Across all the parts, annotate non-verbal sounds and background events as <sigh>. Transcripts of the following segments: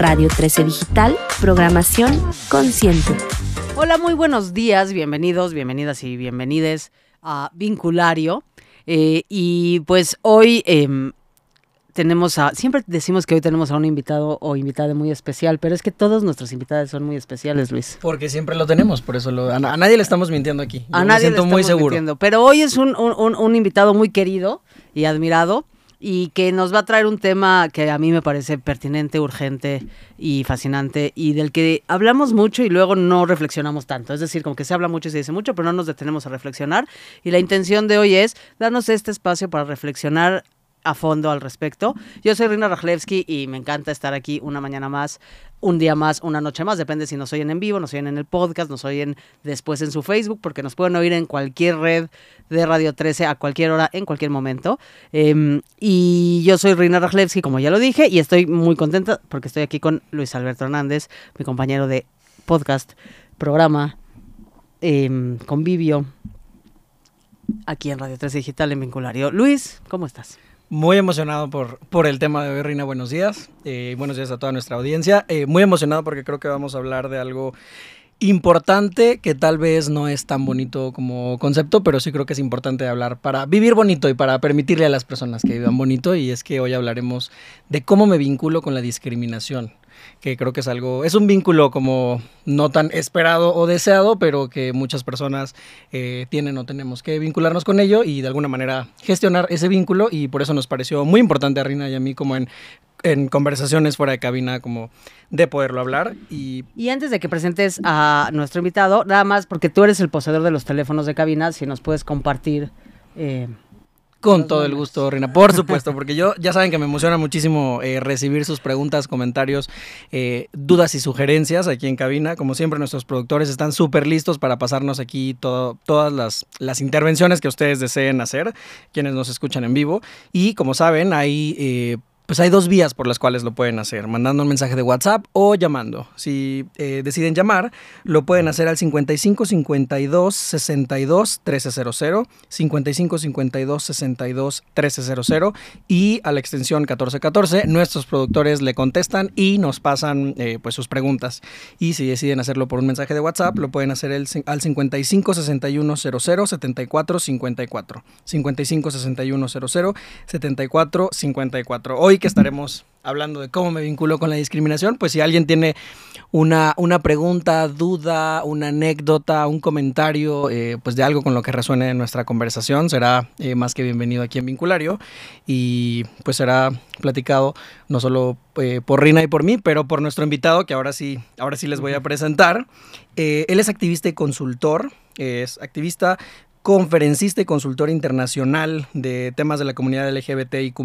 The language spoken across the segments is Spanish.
Radio 13 Digital, programación consciente. Hola, muy buenos días, bienvenidos, bienvenidas y bienvenides a Vinculario. Eh, y pues hoy em, tenemos a, siempre decimos que hoy tenemos a un invitado o invitada muy especial, pero es que todos nuestros invitados son muy especiales, Luis. Porque siempre lo tenemos, por eso lo, a, a nadie le estamos mintiendo aquí. Yo A me nadie siento le muy estamos seguro. mintiendo, pero hoy es un, un- un- un invitado muy querido y admirado y que nos va a traer un tema que a mí me parece pertinente, urgente y fascinante y del que hablamos mucho y luego no reflexionamos tanto. Es decir, como que se habla mucho y se dice mucho, pero no nos detenemos a reflexionar. Y la intención de hoy es darnos este espacio para reflexionar a fondo al respecto. Yo soy Rina Rajlewski y me encanta estar aquí una mañana más, un día más, una noche más, depende si nos oyen en vivo, nos oyen en el podcast, nos oyen después en su Facebook, porque nos pueden oír en cualquier red de Radio 13 a cualquier hora, en cualquier momento. Em, y yo soy Rina Rajlewski, como ya lo dije, y estoy muy contenta porque estoy aquí con Luis Alberto Hernández, mi compañero de podcast, programa, em, convivio, aquí en Radio 13 Digital en Vinculario. Luis, ¿cómo estás? Muy emocionado por, por el tema de hoy, Rina. Buenos días. Eh, buenos días a toda nuestra audiencia. Eh, muy emocionado porque creo que vamos a hablar de algo importante que tal vez no es tan bonito como concepto, pero sí creo que es importante hablar para vivir bonito y para permitirle a las personas que vivan bonito. Y es que hoy hablaremos de cómo me vinculo con la discriminación que creo que es algo, es un vínculo como no tan esperado o deseado, pero que muchas personas eh, tienen o tenemos que vincularnos con ello y de alguna manera gestionar ese vínculo y por eso nos pareció muy importante a Rina y a mí como en, en conversaciones fuera de cabina como de poderlo hablar y Y antes de que presentes a nuestro invitado, nada más porque tú eres el poseedor de los teléfonos de cabina, si nos puedes compartir. eh, Con todo el gusto, Rina. Por supuesto, porque yo ya saben que me emociona muchísimo eh, recibir sus preguntas, comentarios, eh, dudas y sugerencias aquí en cabina. Como siempre, nuestros productores están súper listos para pasarnos aquí todo- todas las, las intervenciones que ustedes deseen hacer, quienes nos escuchan en vivo. Y como saben, hay... eh, pues hay dos vías por las cuales lo pueden hacer, mandando un mensaje de WhatsApp o llamando. Si eh, deciden llamar, lo pueden hacer al 55 52 62 1300, 55 52 62 1300 y a la extensión 1414. Nuestros productores le contestan y nos pasan eh, pues sus preguntas. Y si deciden hacerlo por un mensaje de WhatsApp, lo pueden hacer al 55 61 00 74 54. 55 61 00 74 54. Hoy que estaremos hablando de cómo me vinculo con la discriminación, pues si alguien tiene una, una pregunta, duda, una anécdota, un comentario, eh, pues de algo con lo que resuene en nuestra conversación, será eh, más que bienvenido aquí en Vinculario y pues será platicado no solo eh, por Rina y por mí, pero por nuestro invitado que ahora sí, ahora sí les voy a presentar. Él es activista y consultor, es activista conferencista y consultor internacional de temas de la comunidad LGBTIQ+,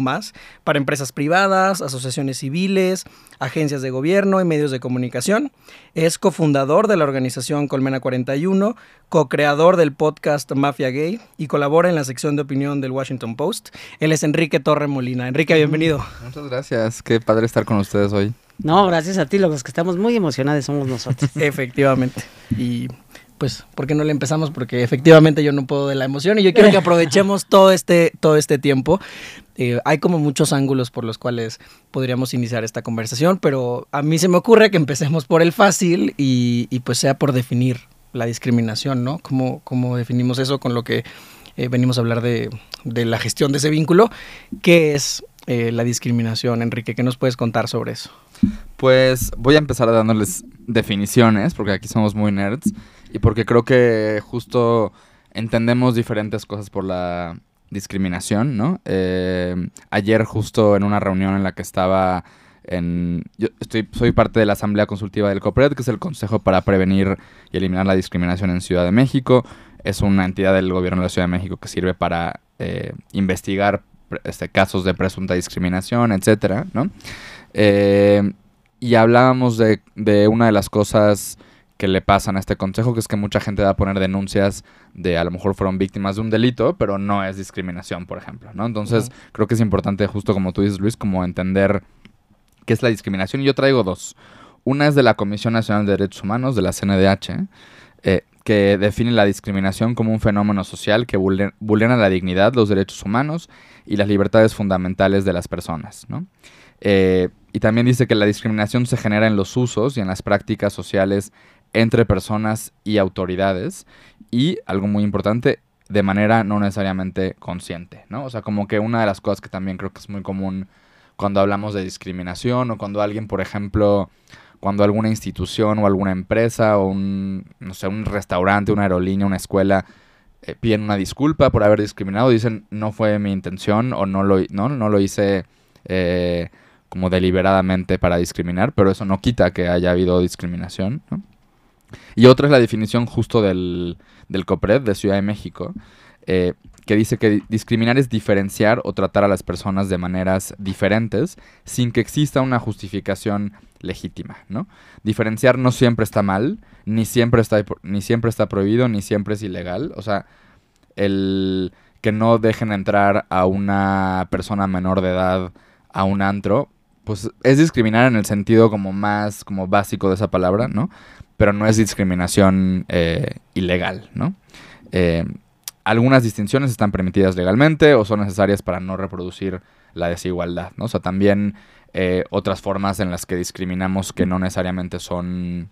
para empresas privadas, asociaciones civiles, agencias de gobierno y medios de comunicación. Es cofundador de la organización Colmena 41, co-creador del podcast Mafia Gay y colabora en la sección de opinión del Washington Post. Él es Enrique Torre Molina. Enrique, bienvenido. Muchas gracias, qué padre estar con ustedes hoy. no, gracias a ti, los que estamos muy emocionados somos nosotros. <laughs> Efectivamente. Y pues, ¿por qué no le empezamos? Porque efectivamente yo no puedo de la emoción y yo quiero que aprovechemos <laughs> todo este, todo este tiempo. Eh, hay como muchos ángulos por los cuales podríamos iniciar esta conversación, pero a mí se me ocurre que empecemos por el fácil y, y, pues sea por definir la discriminación, ¿no? ¿Cómo, cómo definimos eso con lo que eh, venimos a hablar de, de la gestión de ese vínculo? ¿Qué es eh, la discriminación, Enrique? ¿Qué nos puedes contar sobre eso? Pues voy a empezar dándoles definiciones, porque aquí somos muy nerds, y porque creo que justo entendemos diferentes cosas por la discriminación, ¿no? Eh, ayer justo en una reunión en la que estaba en... Yo estoy, soy parte de la Asamblea Consultiva del COPRED, que es el Consejo para Prevenir y Eliminar la Discriminación en Ciudad de México. Es una entidad del gobierno de la Ciudad de México que sirve para eh, investigar este, casos de presunta discriminación, etcétera, ¿no? Eh, y hablábamos de, de una de las cosas que le pasan a este consejo, que es que mucha gente va a poner denuncias de a lo mejor fueron víctimas de un delito, pero no es discriminación, por ejemplo, ¿no? Entonces, creo que es importante, justo como tú dices, Luis, como entender qué es la discriminación. Y yo traigo dos. Una es de la Comisión Nacional de Derechos Humanos, de la CNDH, eh, que define la discriminación como un fenómeno social que vulner- vulnera la dignidad, los derechos humanos y las libertades fundamentales de las personas, ¿no? Eh, y también dice que la discriminación se genera en los usos y en las prácticas sociales entre personas y autoridades y, algo muy importante, de manera no necesariamente consciente, ¿no? O sea, como que una de las cosas que también creo que es muy común cuando hablamos de discriminación o cuando alguien, por ejemplo, cuando alguna institución o alguna empresa o un, no sé, un restaurante, una aerolínea, una escuela eh, piden una disculpa por haber discriminado, dicen no fue mi intención o no lo, no, no lo hice eh, como deliberadamente para discriminar, pero eso no quita que haya habido discriminación. Y otra es la definición justo del, del COPRED de Ciudad de México, eh, que dice que discriminar es diferenciar o tratar a las personas de maneras diferentes sin que exista una justificación legítima, ¿no? Diferenciar no siempre está mal, ni siempre está, ni siempre está prohibido, ni siempre es ilegal. O sea, el que no dejen entrar a una persona menor de edad a un antro, pues es discriminar en el sentido como más como básico de esa palabra, ¿no? Pero no es discriminación eh, ilegal, ¿no? Eh, algunas distinciones están permitidas legalmente o son necesarias para no reproducir la desigualdad, ¿no? O sea, también eh, otras formas en las que discriminamos que no necesariamente son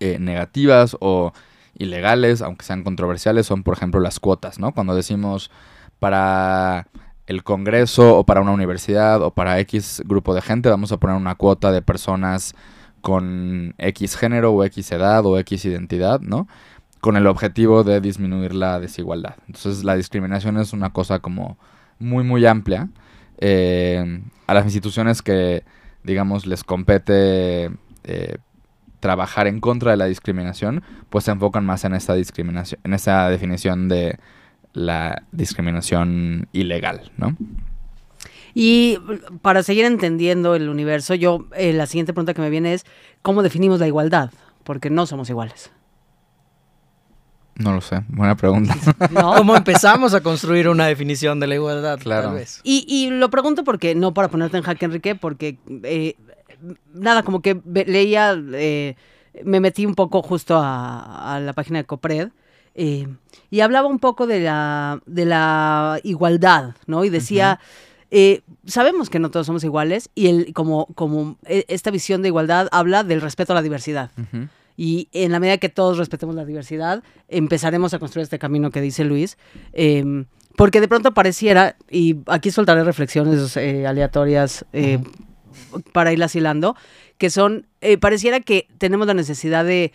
negativas o ilegales, aunque sean controversiales, son por ejemplo las cuotas, ¿no? Cuando decimos para el Congreso o para una universidad o para X grupo de gente vamos a poner una cuota de personas con X género o X edad o X identidad, ¿no? con el objetivo de disminuir la desigualdad. Entonces la discriminación es una cosa como muy, muy amplia. Eh, a las instituciones que, digamos, les compete eh, trabajar en contra de la discriminación, pues se enfocan más en esta discriminación, en esa definición de la discriminación ilegal, ¿no? Y para seguir entendiendo el universo, yo eh, la siguiente pregunta que me viene es ¿cómo definimos la igualdad? Porque no somos iguales. No lo sé, buena pregunta. <laughs> <laughs> ¿Cómo empezamos a construir una definición de la igualdad? Claro. Y, y, lo pregunto porque, no para ponerte en jaque, Enrique, porque eh, nada, como que leía, eh, me metí un poco justo a, la página de Copred. Eh, y hablaba un poco de la, de la igualdad, ¿no? Y decía, sabemos que no todos somos iguales y el, como, como esta visión de igualdad habla del respeto a la diversidad y en la medida que todos respetemos la diversidad, empezaremos a construir este camino que dice Luis. Em, porque de pronto pareciera, y aquí soltaré reflexiones eh, aleatorias eh, para ir hilando, que son, eh, pareciera que tenemos la necesidad de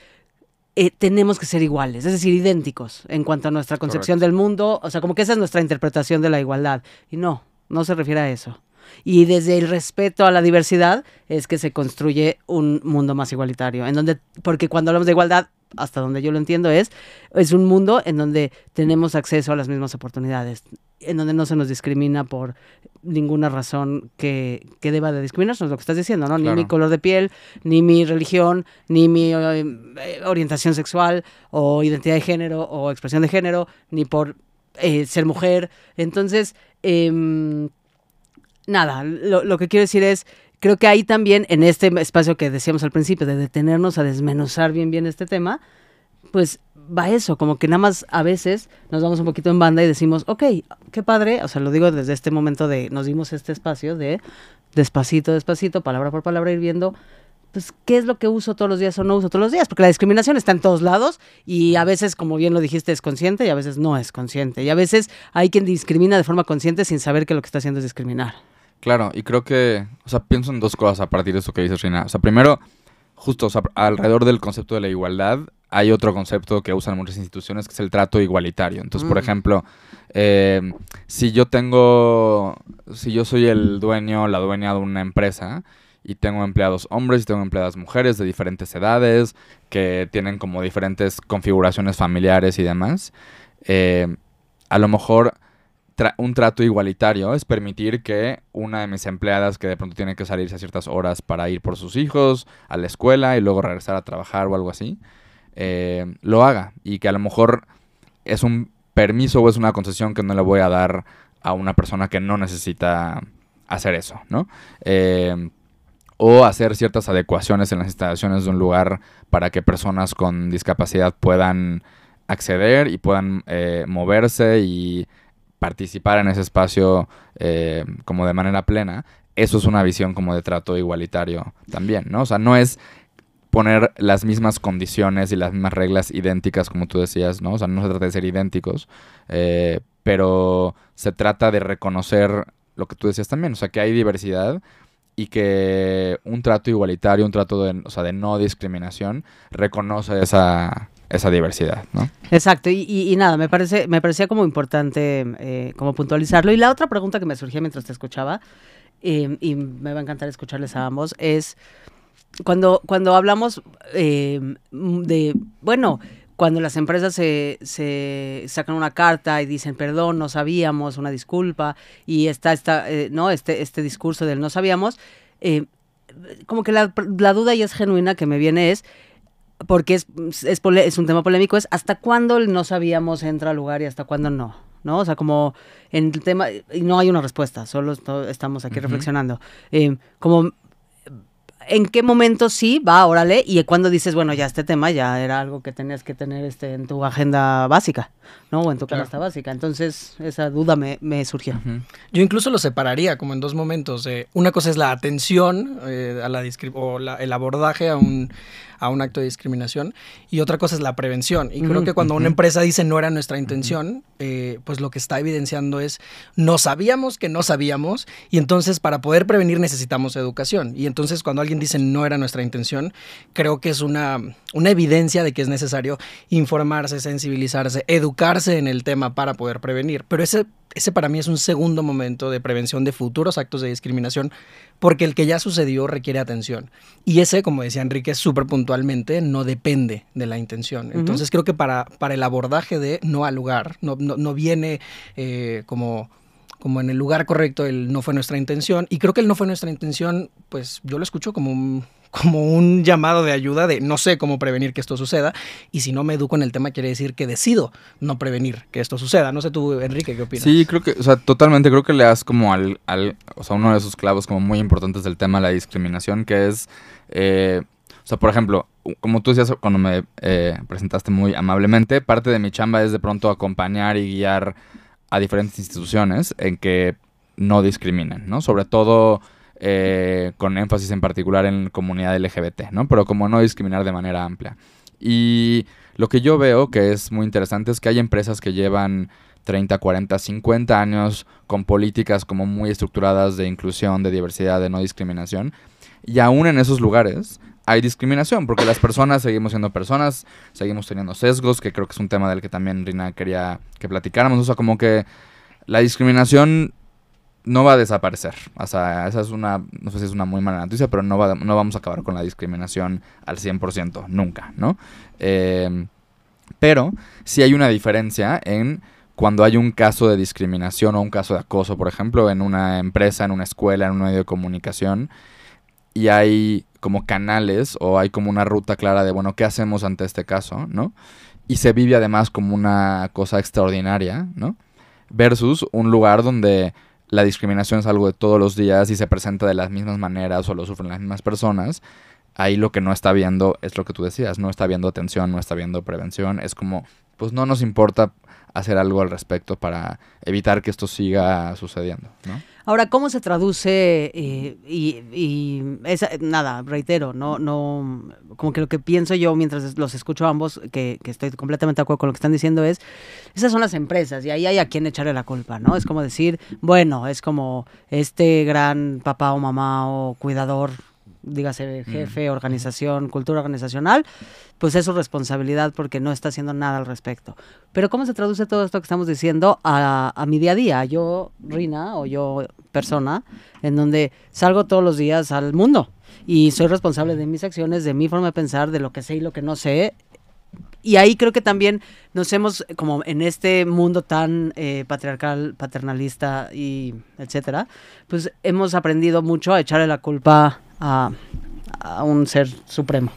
tenemos que ser iguales, es decir, idénticos en cuanto a nuestra concepción del mundo, o sea, como que esa es nuestra interpretación de la igualdad. Y no, no se refiere a eso. Y desde el respeto a la diversidad es que se construye un mundo más igualitario, en donde, porque cuando hablamos de igualdad, hasta donde yo lo entiendo, es, es un mundo en donde tenemos acceso a las mismas oportunidades, en donde no se nos discrimina por ninguna razón que, que deba de discriminarnos, lo que estás diciendo, ¿no? Ni mi color de piel, ni mi religión, ni mi eh, orientación sexual o identidad de género o expresión de género, ni por eh, ser mujer. Entonces, eh, nada, lo, que quiero decir es, creo que ahí también, en este espacio que decíamos al principio, de detenernos a desmenuzar bien bien este tema, pues va eso, como que nada más a veces nos damos un poquito en banda y decimos, ok, qué padre, o sea, lo digo desde este momento de, nos dimos este espacio de despacito, despacito, palabra por palabra, ir viendo, pues, qué es lo que uso todos los días o no uso todos los días, porque la discriminación está en todos lados y a veces, como bien lo dijiste, es consciente y a veces no es consciente. Y a veces hay quien discrimina de forma consciente sin saber que lo que está haciendo es discriminar. Claro, y creo que, o sea, pienso en dos cosas a partir de eso que dices, Rina. O sea, primero, justo alrededor del concepto de la igualdad, hay otro concepto que usan muchas instituciones que es el trato igualitario. Entonces, por mm. ejemplo, eh, si yo tengo, si yo soy el dueño, la dueña de una empresa y tengo empleados hombres y tengo empleadas mujeres de diferentes edades que tienen como diferentes configuraciones familiares y demás, eh, a lo mejor un trato igualitario es permitir que una de mis empleadas que de pronto tiene que salirse a ciertas horas para ir por sus hijos a la escuela y luego regresar a trabajar o algo así, eh, lo haga y que a lo mejor es un permiso o es una concesión que no le voy a dar a una persona que no necesita hacer eso, ¿no? Eh, o hacer ciertas adecuaciones en las instalaciones de un lugar para que personas con discapacidad puedan acceder y puedan eh, moverse y participar en ese espacio eh, como de manera plena, eso es una visión como de trato igualitario también, ¿no? O sea, no es poner las mismas condiciones y las mismas reglas idénticas, como tú decías, ¿no? O sea, no se trata de ser idénticos, eh, pero se trata de reconocer lo que tú decías también, o sea, que hay diversidad y que un trato igualitario, un trato de, o sea, de no discriminación, reconoce esa, esa diversidad, ¿no? Exacto, y, y- nada, me parece, me parecía como importante eh, como puntualizarlo. Y la otra pregunta que me surgía mientras te escuchaba, eh, y me va a encantar escucharles a ambos, es cuando, cuando hablamos eh, de, bueno, cuando las empresas se, se sacan una carta y dicen perdón, no sabíamos, una disculpa, y está esta, eh, ¿no? este, este discurso del no sabíamos, eh, como que la, la duda y es genuina que me viene es, porque es, es, es un tema polémico, es hasta cuándo el no sabíamos entra al lugar y hasta cuándo no. ¿No? O sea, como en el tema, y no hay una respuesta, solo estamos aquí reflexionando. Eh, como, ¿en qué momento sí va, órale? Y cuando dices, bueno, ya este tema ya era algo que tenías que tener este, en tu agenda básica, ¿no? O en tu Claro. canasta básica. Entonces, esa duda me, me surgió. Yo incluso lo separaría como en dos momentos. eh, una cosa es la atención eh, a la o la- el abordaje a un, a un acto de discriminación y otra cosa es la prevención. Y creo que cuando una empresa dice no era nuestra intención, eh, pues lo que está evidenciando es no sabíamos que no sabíamos y entonces para poder prevenir necesitamos educación. Y entonces cuando alguien dice no era nuestra intención, creo que es una, una evidencia de que es necesario informarse, sensibilizarse, educarse en el tema para poder prevenir. Pero ese, ese para mí es un segundo momento de prevención de futuros actos de discriminación, porque el que ya sucedió requiere atención. Y ese, como decía Enrique, súper puntualmente, no depende de la intención. Entonces creo que para, para el abordaje de no al lugar, no, no, no viene eh, como como en el lugar correcto, el no fue nuestra intención. Y creo que el no fue nuestra intención, pues yo lo escucho como un, como un llamado de ayuda de no sé cómo prevenir que esto suceda. Y si no me educo en el tema, quiere decir que decido no prevenir que esto suceda. No sé tú, Enrique, ¿qué opinas? Sí, creo que, o sea, totalmente creo que le das como al, al o sea, uno de esos clavos como muy importantes del tema de la discriminación, que es, eh, o sea, por ejemplo, como tú decías cuando me eh, presentaste muy amablemente, parte de mi chamba es de pronto acompañar y guiar a diferentes instituciones en que no discriminen, ¿no? Sobre todo eh, con énfasis en particular en comunidad LGBT, ¿no? Pero como no discriminar de manera amplia. Y lo que yo veo que es muy interesante es que hay empresas que llevan 30, 40, 50 años con políticas como muy estructuradas de inclusión, de diversidad, de no discriminación. Y aún en esos lugares hay discriminación, porque las personas seguimos siendo personas, seguimos teniendo sesgos, que creo que es un tema del que también Rina quería que platicáramos. O sea, como que la discriminación no va a desaparecer. O sea, esa es una, no sé si es una muy mala noticia, pero no, va, no vamos a acabar con la discriminación al 100%, nunca, ¿no? Eh, pero sí hay una diferencia en cuando hay un caso de discriminación o un caso de acoso, por ejemplo, en una empresa, en una escuela, en un medio de comunicación, y hay como canales o hay como una ruta clara de, bueno, ¿qué hacemos ante este caso, no? Y se vive además como una cosa extraordinaria, ¿no? Versus un lugar donde la discriminación es algo de todos los días y se presenta de las mismas maneras o lo sufren las mismas personas, ahí lo que no está viendo es lo que tú decías, no está viendo atención, no está viendo prevención, es como, pues no nos importa hacer algo al respecto para evitar que esto siga sucediendo. Ahora, ¿cómo se traduce? eh, y esa- nada, reitero, no, no, como que lo que pienso yo mientras los escucho ambos, que, que estoy completamente de acuerdo con lo que están diciendo, es, esas son las empresas y ahí hay a quien echarle la culpa, ¿no? Es como decir, bueno, es como este gran papá o mamá o cuidador, dígase jefe, organización, cultura organizacional, pues es su responsabilidad porque no está haciendo nada al respecto. Pero ¿cómo se traduce todo esto que estamos diciendo a, a mi día a día? Yo, Rina, o yo, persona, en donde salgo todos los días al mundo y soy responsable de mis acciones, de mi forma de pensar, de lo que sé y lo que no sé. Y ahí creo que también nos hemos, como en este mundo tan eh, patriarcal, paternalista y etcétera, pues hemos aprendido mucho a echarle la culpa a, un ser supremo.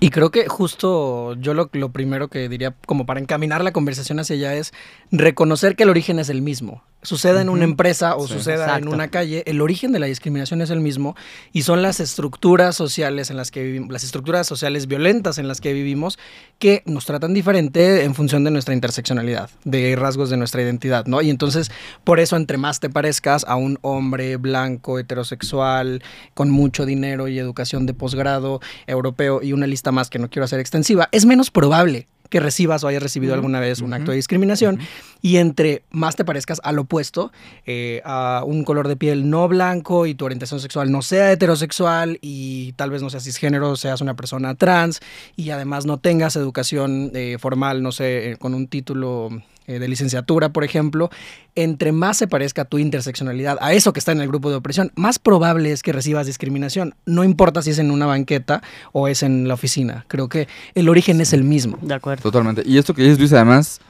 Y creo que justo yo lo, lo primero que diría, como para encaminar la conversación hacia allá, es reconocer que el origen es el mismo. Suceda en una empresa o Sí. suceda en una calle, el origen de la discriminación es el mismo y son las estructuras sociales en las que vivimos, las estructuras sociales violentas en las que vivimos que nos tratan diferente en función de nuestra interseccionalidad, de rasgos de nuestra identidad, ¿no? Y entonces, por eso, entre más te parezcas a un hombre blanco, heterosexual, con mucho dinero y educación de posgrado europeo y una lista más que no quiero hacer extensiva, es menos probable que recibas o hayas recibido alguna vez un acto de discriminación y entre más te parezcas al opuesto, eh, a un color de piel no blanco y tu orientación sexual no sea heterosexual y tal vez no seas cisgénero, seas una persona trans y además no tengas educación eh, formal, no sé, eh, con un título eh, de licenciatura, por ejemplo, entre más se parezca tu interseccionalidad a eso que está en el grupo de opresión, más probable es que recibas discriminación. No importa si es en una banqueta o es en la oficina. Creo que el origen es el mismo. De acuerdo. Totalmente. Y esto que dices, Luis, además,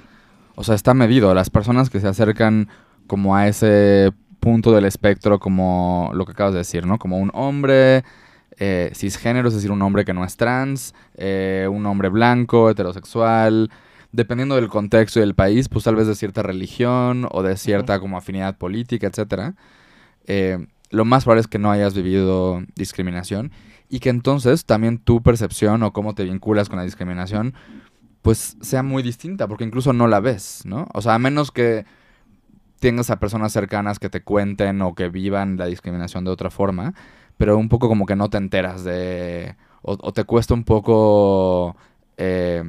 o sea, está medido. Las personas que se acercan como a ese punto del espectro, como lo que acabas de decir, ¿no? Como un hombre eh, cisgénero, es decir, un hombre que no es trans, eh, un hombre blanco, heterosexual, dependiendo del contexto y del país, pues tal vez de cierta religión o de cierta como afinidad política, etcétera. Eh, lo más probable es que no hayas vivido discriminación y que entonces también tu percepción o cómo te vinculas con la discriminación pues sea muy distinta, porque incluso no la ves, ¿no? O sea, a menos que tengas a personas cercanas que te cuenten o que vivan la discriminación de otra forma, pero un poco como que no te enteras de... o, o te cuesta un poco... eh,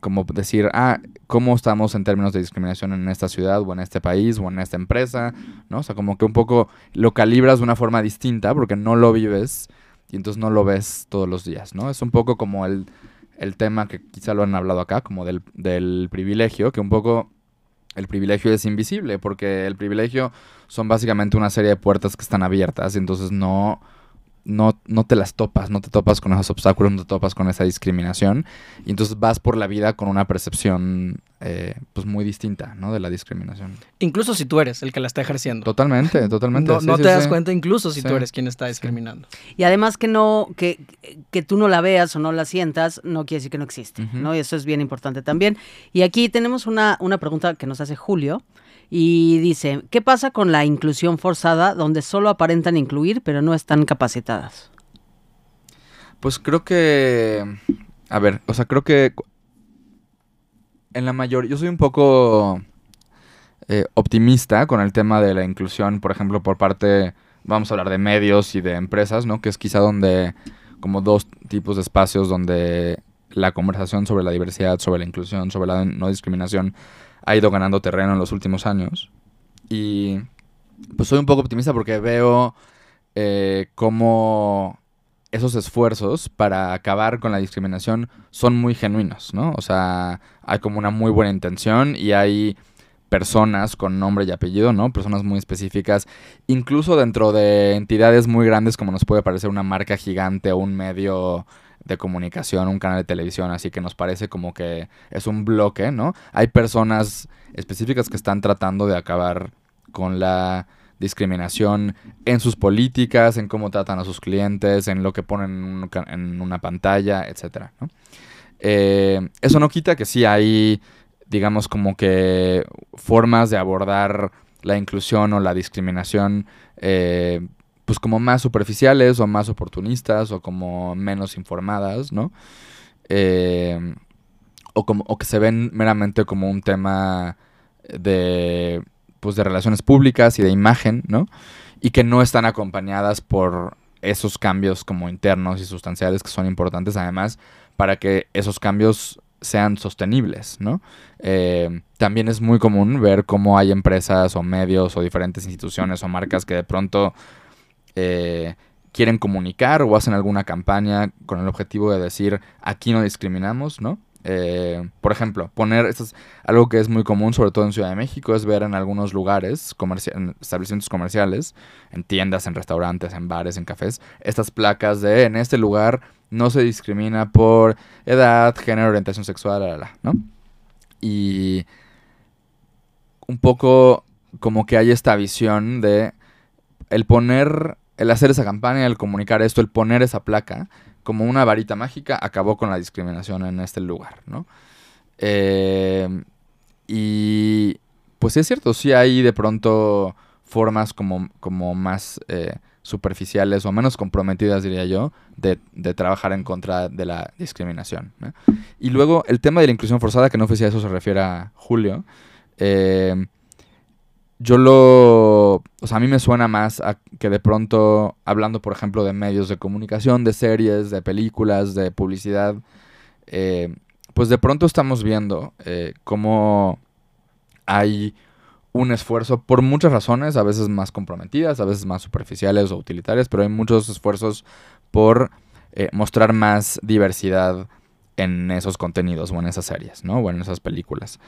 como decir, ah, ¿cómo estamos en términos de discriminación en esta ciudad o en este país o en esta empresa? ¿No? O sea, como que un poco lo calibras de una forma distinta porque no lo vives y entonces no lo ves todos los días, ¿no? Es un poco como el, el tema que quizá lo han hablado acá, como del, del privilegio, que un poco el privilegio es invisible, porque el privilegio son básicamente una serie de puertas que están abiertas y entonces no, no, no te las topas, no te topas con esos obstáculos, no te topas con esa discriminación y entonces vas por la vida con una percepción eh, pues muy distinta, ¿no? De la discriminación. Incluso si tú eres el que la está ejerciendo. Totalmente, <laughs> totalmente. No, sí, no sí, te das sí. cuenta incluso si Sí. tú eres quien está discriminando. Y además que no, que, que tú no la veas o no la sientas, no quiere decir que no existe. ¿no? Y eso es bien importante también. Y aquí tenemos una, una pregunta que nos hace Julio. Y dice, ¿qué pasa con la inclusión forzada donde solo aparentan incluir pero no están capacitadas? Pues creo que. A ver, o sea, creo que. En la mayoría. Yo soy un poco. eh, optimista con el tema de la inclusión, por ejemplo, por parte. Vamos a hablar de medios y de empresas, ¿no? Que es quizá donde. Como dos tipos de espacios donde la conversación sobre la diversidad, sobre la inclusión, sobre la no discriminación ha ido ganando terreno en los últimos años. Y. Pues soy un poco optimista porque veo. eh, cómo esos esfuerzos para acabar con la discriminación son muy genuinos, ¿no? O sea, hay como una muy buena intención y hay personas con nombre y apellido, ¿no? Personas muy específicas, incluso dentro de entidades muy grandes como nos puede parecer una marca gigante o un medio de comunicación, un canal de televisión, así que nos parece como que es un bloque, ¿no? Hay personas específicas que están tratando de acabar con la discriminación en sus políticas, en cómo tratan a sus clientes, en lo que ponen en, una pantalla, etcétera, ¿no? Eh, eso no quita que sí hay, digamos, como que formas de abordar la inclusión o la discriminación, eh, pues como más superficiales o más oportunistas o como menos informadas, ¿no? Eh, o, como, que se ven meramente como un tema de, pues de relaciones públicas y de imagen, ¿no? Y que no están acompañadas por esos cambios como internos y sustanciales que son importantes además para que esos cambios sean sostenibles, ¿no? Eh, también es muy común ver cómo hay empresas o medios o diferentes instituciones o marcas que de pronto eh, quieren comunicar o hacen alguna campaña con el objetivo de decir aquí no discriminamos, ¿no? Eh, por ejemplo, poner, esto es algo que es muy común, sobre todo en Ciudad de México, es ver en algunos lugares, comerci- en establecimientos comerciales, en tiendas, en restaurantes, en bares, en cafés, estas placas de en este lugar no se discrimina por edad, género, orientación sexual, la, la, ¿no? Y un poco como que hay esta visión de el poner, el hacer esa campaña, el comunicar esto, el poner esa placa como una varita mágica acabó con la discriminación en este lugar, ¿no? Eh, y pues es cierto, sí hay de pronto formas como, como más eh, superficiales o menos comprometidas, diría yo, de, de trabajar en contra de la discriminación. Y luego el tema de la inclusión forzada, que no sé si a eso se refiere a Julio, eh, yo lo... O sea, a mí me suena más a que de pronto, hablando por ejemplo de medios de comunicación, de series, de películas, de publicidad, eh, pues de pronto estamos viendo eh, cómo hay un esfuerzo por muchas razones, a veces más comprometidas, a veces más superficiales o utilitarias, pero hay muchos esfuerzos por eh, mostrar más diversidad en esos contenidos o en esas series, ¿no? O en esas películas.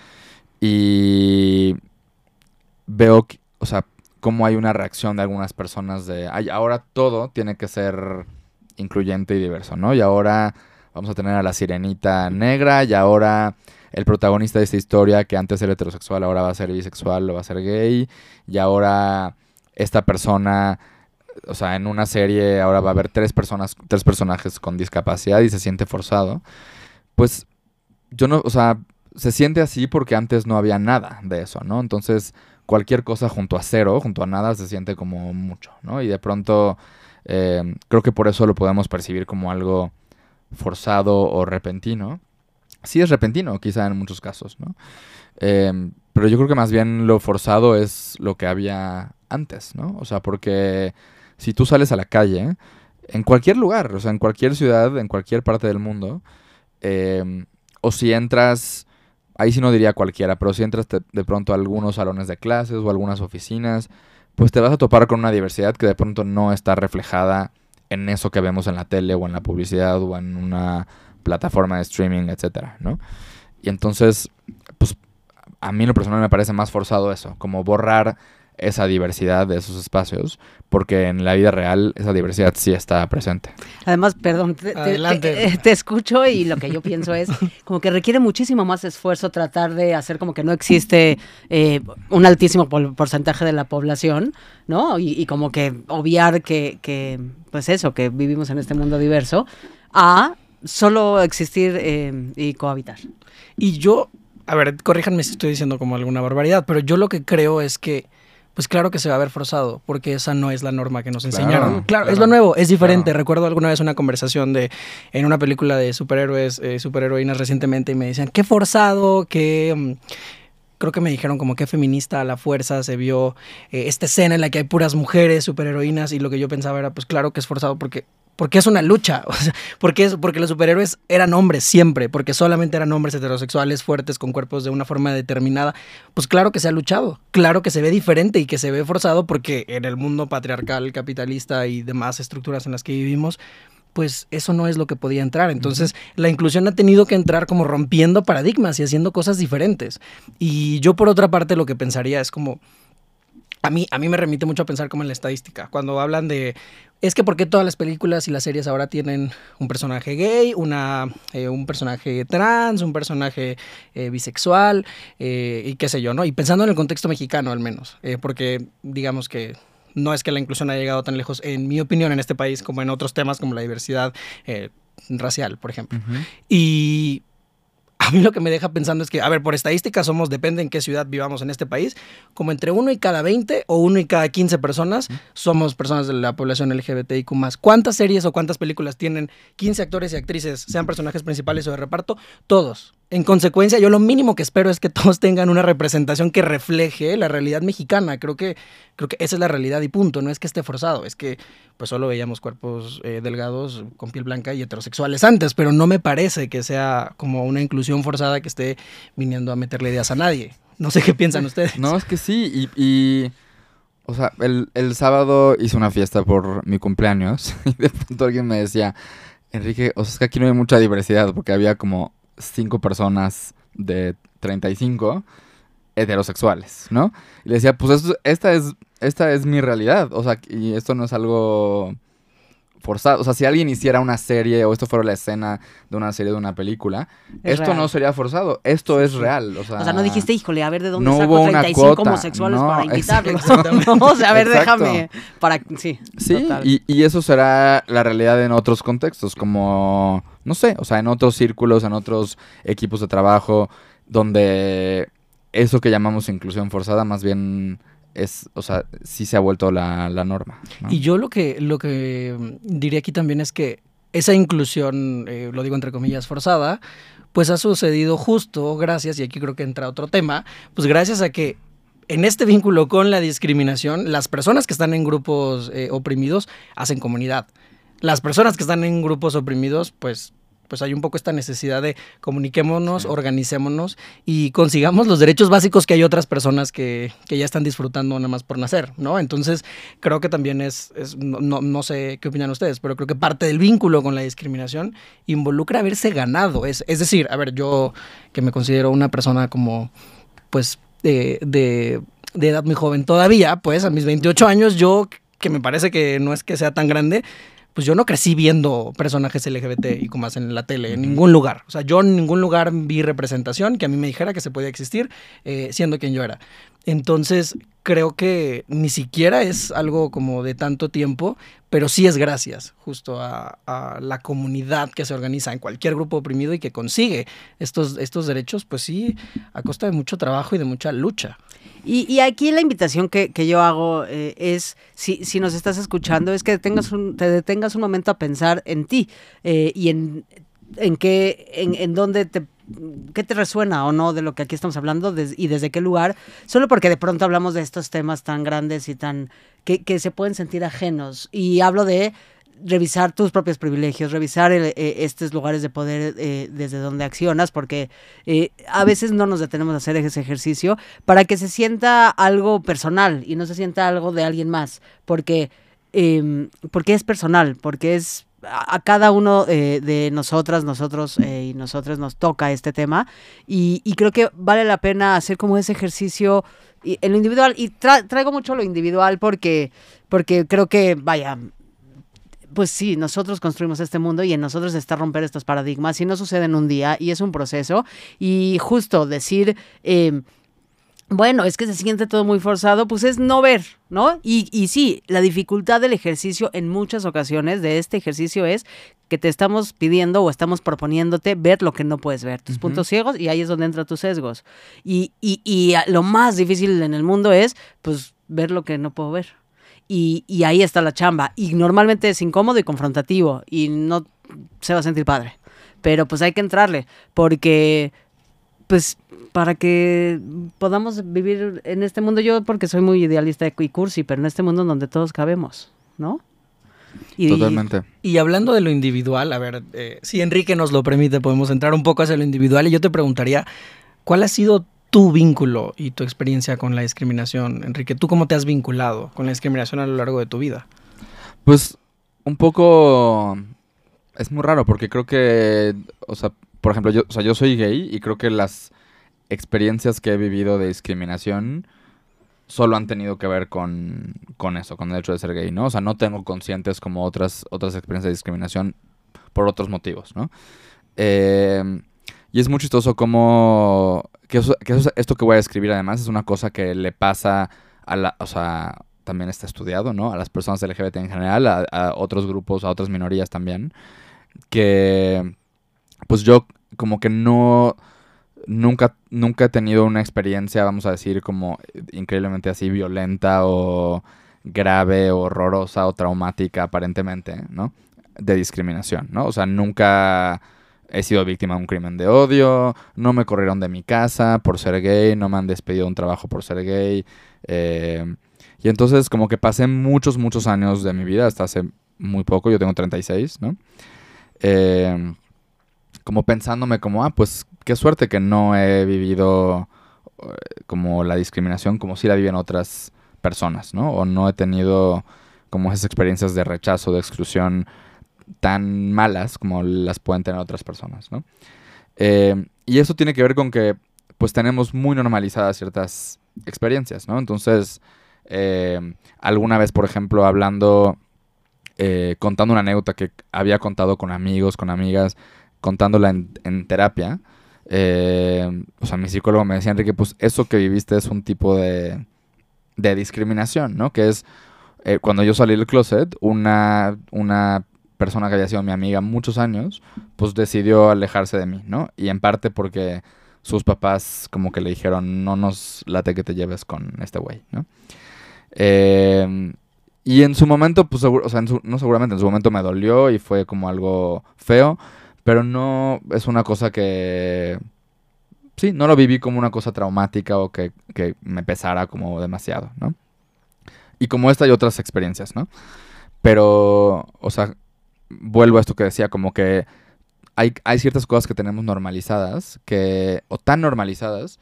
Y veo, o sea, cómo hay una reacción de algunas personas de, ay, ahora todo tiene que ser incluyente y diverso, ¿no? Y ahora vamos a tener a la sirenita negra y ahora el protagonista de esta historia que antes era heterosexual ahora va a ser bisexual o va a ser gay y ahora esta persona o sea en una serie ahora va a haber tres personas tres personajes con discapacidad y se siente forzado pues yo no o sea se siente así porque antes no había nada de eso no entonces cualquier cosa junto a cero junto a nada se siente como mucho no y de pronto eh, creo que por eso lo podemos percibir como algo forzado o repentino sí es repentino, quizá en muchos casos, ¿no? Eh, pero yo creo que más bien lo forzado es lo que había antes, ¿no? O sea, porque si tú sales a la calle, en cualquier lugar, o sea, en cualquier ciudad, en cualquier parte del mundo, eh, o si entras, ahí sí no diría cualquiera, pero si entras de pronto a algunos salones de clases o algunas oficinas, pues te vas a topar con una diversidad que de pronto no está reflejada en eso que vemos en la tele o en la publicidad o en una plataforma de streaming, etcétera, ¿no? Y entonces, pues a mí lo personal me parece más forzado eso, como borrar esa diversidad de esos espacios, porque en la vida real esa diversidad sí está presente. Además, perdón, te, te- Adelante. te- eh, te escucho y lo que yo pienso es <laughs> como que requiere muchísimo más esfuerzo tratar de hacer como que no existe eh, un altísimo porcentaje de la población, ¿no? Y, y como que obviar que, que, pues eso, que vivimos en este mundo diverso, a solo existir eh, y cohabitar. Y yo, a ver, corríjanme si estoy diciendo como alguna barbaridad, pero yo lo que creo es que, pues claro que se va a ver forzado, porque esa no es la norma que nos Claro, enseñaron. Claro, es lo nuevo, es diferente. claro. Recuerdo alguna vez una conversación de, en una película de superhéroes, eh, superheroínas recientemente, y me decían, qué forzado, qué... mm, Creo que me dijeron como que feminista a la fuerza se vio eh, esta escena en la que hay puras mujeres superheroínas y lo que yo pensaba era pues claro que es forzado porque porque es una lucha, <laughs> o sea, porque, es, porque los superhéroes eran hombres siempre, porque solamente eran hombres heterosexuales fuertes con cuerpos de una forma determinada. Pues claro que se ha luchado, claro que se ve diferente y que se ve forzado porque en el mundo patriarcal, capitalista y demás estructuras en las que vivimos, pues eso no es lo que podía entrar. Entonces, la inclusión ha tenido que entrar como rompiendo paradigmas y haciendo cosas diferentes. Y yo por otra parte lo que pensaría es como a mí, a mí me remite mucho a pensar como en la estadística. Cuando hablan de. Es que porque todas las películas y las series ahora tienen un personaje gay, una, eh, un personaje trans, un personaje eh, bisexual eh, y qué sé yo, ¿no? Y pensando en el contexto mexicano al menos, porque digamos que no es que la inclusión haya llegado tan lejos, en mi opinión, en este país como en otros temas como la diversidad racial, por ejemplo. Y a mí lo que me deja pensando es que, a ver, por estadística somos, depende en qué ciudad vivamos en este país, como entre uno y cada 20 o uno y cada 15 personas somos personas de la población LGBTIQ+. ¿Cuántas series o cuántas películas tienen 15 actores y actrices, sean personajes principales o de reparto? Todos. En consecuencia, yo lo mínimo que espero es que <laughs> todos tengan una representación que refleje la realidad mexicana. Creo que, creo que esa es la realidad y punto. No es que esté forzado, es que pues solo veíamos cuerpos eh, delgados con piel blanca y heterosexuales antes, pero no me parece que sea como una inclusión forzada que esté viniendo a meterle ideas a nadie. No sé qué piensan ustedes. No, es que sí, y, o sea, el, el sábado hice una fiesta por mi cumpleaños <laughs> y de pronto alguien me decía, Enrique, o sea, es que aquí no hay mucha diversidad porque había como cinco personas de 35 heterosexuales, ¿no? Y le decía, pues esta es esta es mi realidad, o sea, y esto no es algo forzado, o sea, si alguien hiciera una serie o esto fuera la escena de una serie de una película, Es esto real. no sería forzado, esto es real, o sea, O sea, no dijiste, híjole, a ver de dónde no saco hubo una 35 cuota, homosexuales no, para <laughs> invitarlos. <laughs> No, o sea, a ver, Exacto. déjame. Para, sí, Sí, y, y eso será la realidad en otros contextos, como, no sé, o sea, en otros círculos, en otros equipos de trabajo, donde eso que llamamos inclusión forzada más bien es, o sea, sí se ha vuelto la, la norma. ¿no? Y yo lo que, lo que diría aquí también es que esa inclusión, eh, lo digo entre comillas, forzada, pues ha sucedido justo gracias, y aquí creo que entra otro tema, pues gracias a que en este vínculo con la discriminación, las personas que están en grupos eh, oprimidos hacen comunidad. Las personas que están en grupos oprimidos, pues pues hay un poco esta necesidad de comuniquémonos, Sí. organicémonos y consigamos los derechos básicos que hay otras personas que, que ya están disfrutando nada más por nacer, ¿no? Entonces, creo que también es, es- no, no- sé qué opinan ustedes, pero creo que parte del vínculo con la discriminación involucra haberse ganado. Es, es decir, a ver, yo que me considero una persona como, pues, de, de, de edad muy joven todavía, pues a mis 28 años, yo, que me parece que no es que sea tan grande, pues yo no crecí viendo personajes LGBT y como más en la tele, en ningún lugar. O sea, yo en ningún lugar vi representación que a mí me dijera que se podía existir eh, siendo quien yo era. Entonces, creo que ni siquiera es algo como de tanto tiempo, pero sí es gracias justo a, a la comunidad que se organiza en cualquier grupo oprimido y que consigue estos, estos derechos, pues sí, a costa de mucho trabajo y de mucha lucha. Y, y aquí la invitación que, que yo hago eh, es, si, si nos estás escuchando, es que detengas un, te detengas un momento a pensar en ti eh, y en, en qué, en, en dónde te, qué te resuena o no de lo que aquí estamos hablando y desde qué lugar, solo porque de pronto hablamos de estos temas tan grandes y tan, que, que se pueden sentir ajenos. Y hablo de revisar tus propios privilegios, revisar el- eh, estos lugares de poder eh, desde donde accionas, porque eh, a veces no nos detenemos a hacer ese ejercicio para que se sienta algo personal y no se sienta algo de alguien más, porque, eh, porque es personal, porque es a, cada uno eh, de nosotras, nosotros eh, y nosotras nos toca este tema. Y, y creo que vale la pena hacer como ese ejercicio en lo individual. Y tra- traigo mucho lo individual porque, porque creo que, vaya, pues sí, nosotros construimos este mundo y en nosotros está romper estos paradigmas y no sucede en un día y es un proceso y justo decir, eh, bueno, es que se siente todo muy forzado, pues es no ver, ¿no? Y, y sí, la dificultad del ejercicio en muchas ocasiones de este ejercicio es que te estamos pidiendo o estamos proponiéndote ver lo que no puedes ver, tus puntos ciegos y ahí es donde entran tus sesgos. Y, y, y lo más difícil en el mundo es, pues, ver lo que no puedo ver. Y, y ahí está la chamba. Y normalmente es incómodo y confrontativo y no se va a sentir padre. Pero pues hay que entrarle porque, pues, para que podamos vivir en este mundo, yo porque soy muy idealista y cursi, pero en este mundo en donde todos cabemos, ¿no? Y- Totalmente. Y hablando de lo individual, a ver, eh, si Enrique nos lo permite, podemos entrar un poco hacia lo individual y yo te preguntaría, ¿cuál ha sido tu vínculo y tu experiencia con la discriminación, Enrique? ¿Tú cómo te has vinculado con la discriminación a lo largo de tu vida? Pues un poco es muy raro porque creo que, o sea, por ejemplo, yo, o sea, yo soy gay y creo que las experiencias que he vivido de discriminación solo han tenido que ver con, con eso, con el hecho de ser gay, ¿no? O sea, no tengo conscientes como otras, otras experiencias de discriminación por otros motivos, ¿no? Eh, y es muy chistoso como... Que, eso- que esto que voy a describir además es una cosa que le pasa a la... O sea, también está estudiado, ¿no? A las personas LGBT en general, a, a otros grupos, a otras minorías también. Que... Pues yo como que no... Nunca, nunca he tenido una experiencia, vamos a decir, como increíblemente así violenta o grave horrorosa o traumática aparentemente, ¿no? De discriminación, ¿no? O sea, nunca he sido víctima de un crimen de odio, no me corrieron de mi casa por ser gay, no me han despedido de un trabajo por ser gay. eh, y entonces como que pasé muchos, muchos años de mi vida, hasta hace muy poco, yo tengo 36, ¿no? Eh, como pensándome como, ah, pues qué suerte que no he vivido eh, como la discriminación como si la viven otras personas, ¿no? O no he tenido como esas experiencias de rechazo, de exclusión tan malas como las pueden tener otras personas, ¿no? Eh, y eso tiene que ver con que pues tenemos muy normalizadas ciertas experiencias, ¿no? Entonces, eh, alguna vez, por ejemplo, hablando, eh, contando una anécdota que había contado con amigos, con amigas, contándola en, en terapia, o sea, mi psicólogo me decía, Enrique, pues eso que viviste es un tipo de, de discriminación, ¿no? Que es, cuando yo salí del closet, una, una persona que había sido mi amiga muchos años, pues decidió alejarse de mí, ¿no? Y en parte porque sus papás como que le dijeron, no nos late que te lleves con este güey, ¿no? Eh, y en su momento, pues, seguro, o sea, en su- no seguramente, en su momento me dolió y fue como algo feo, pero no es una cosa que, sí, no lo viví como una cosa traumática o que, que me pesara como demasiado, ¿no? Y como esta y otras experiencias, ¿no? Pero, o sea, vuelvo a esto que decía, como que hay, hay ciertas cosas que tenemos normalizadas, que, o tan normalizadas,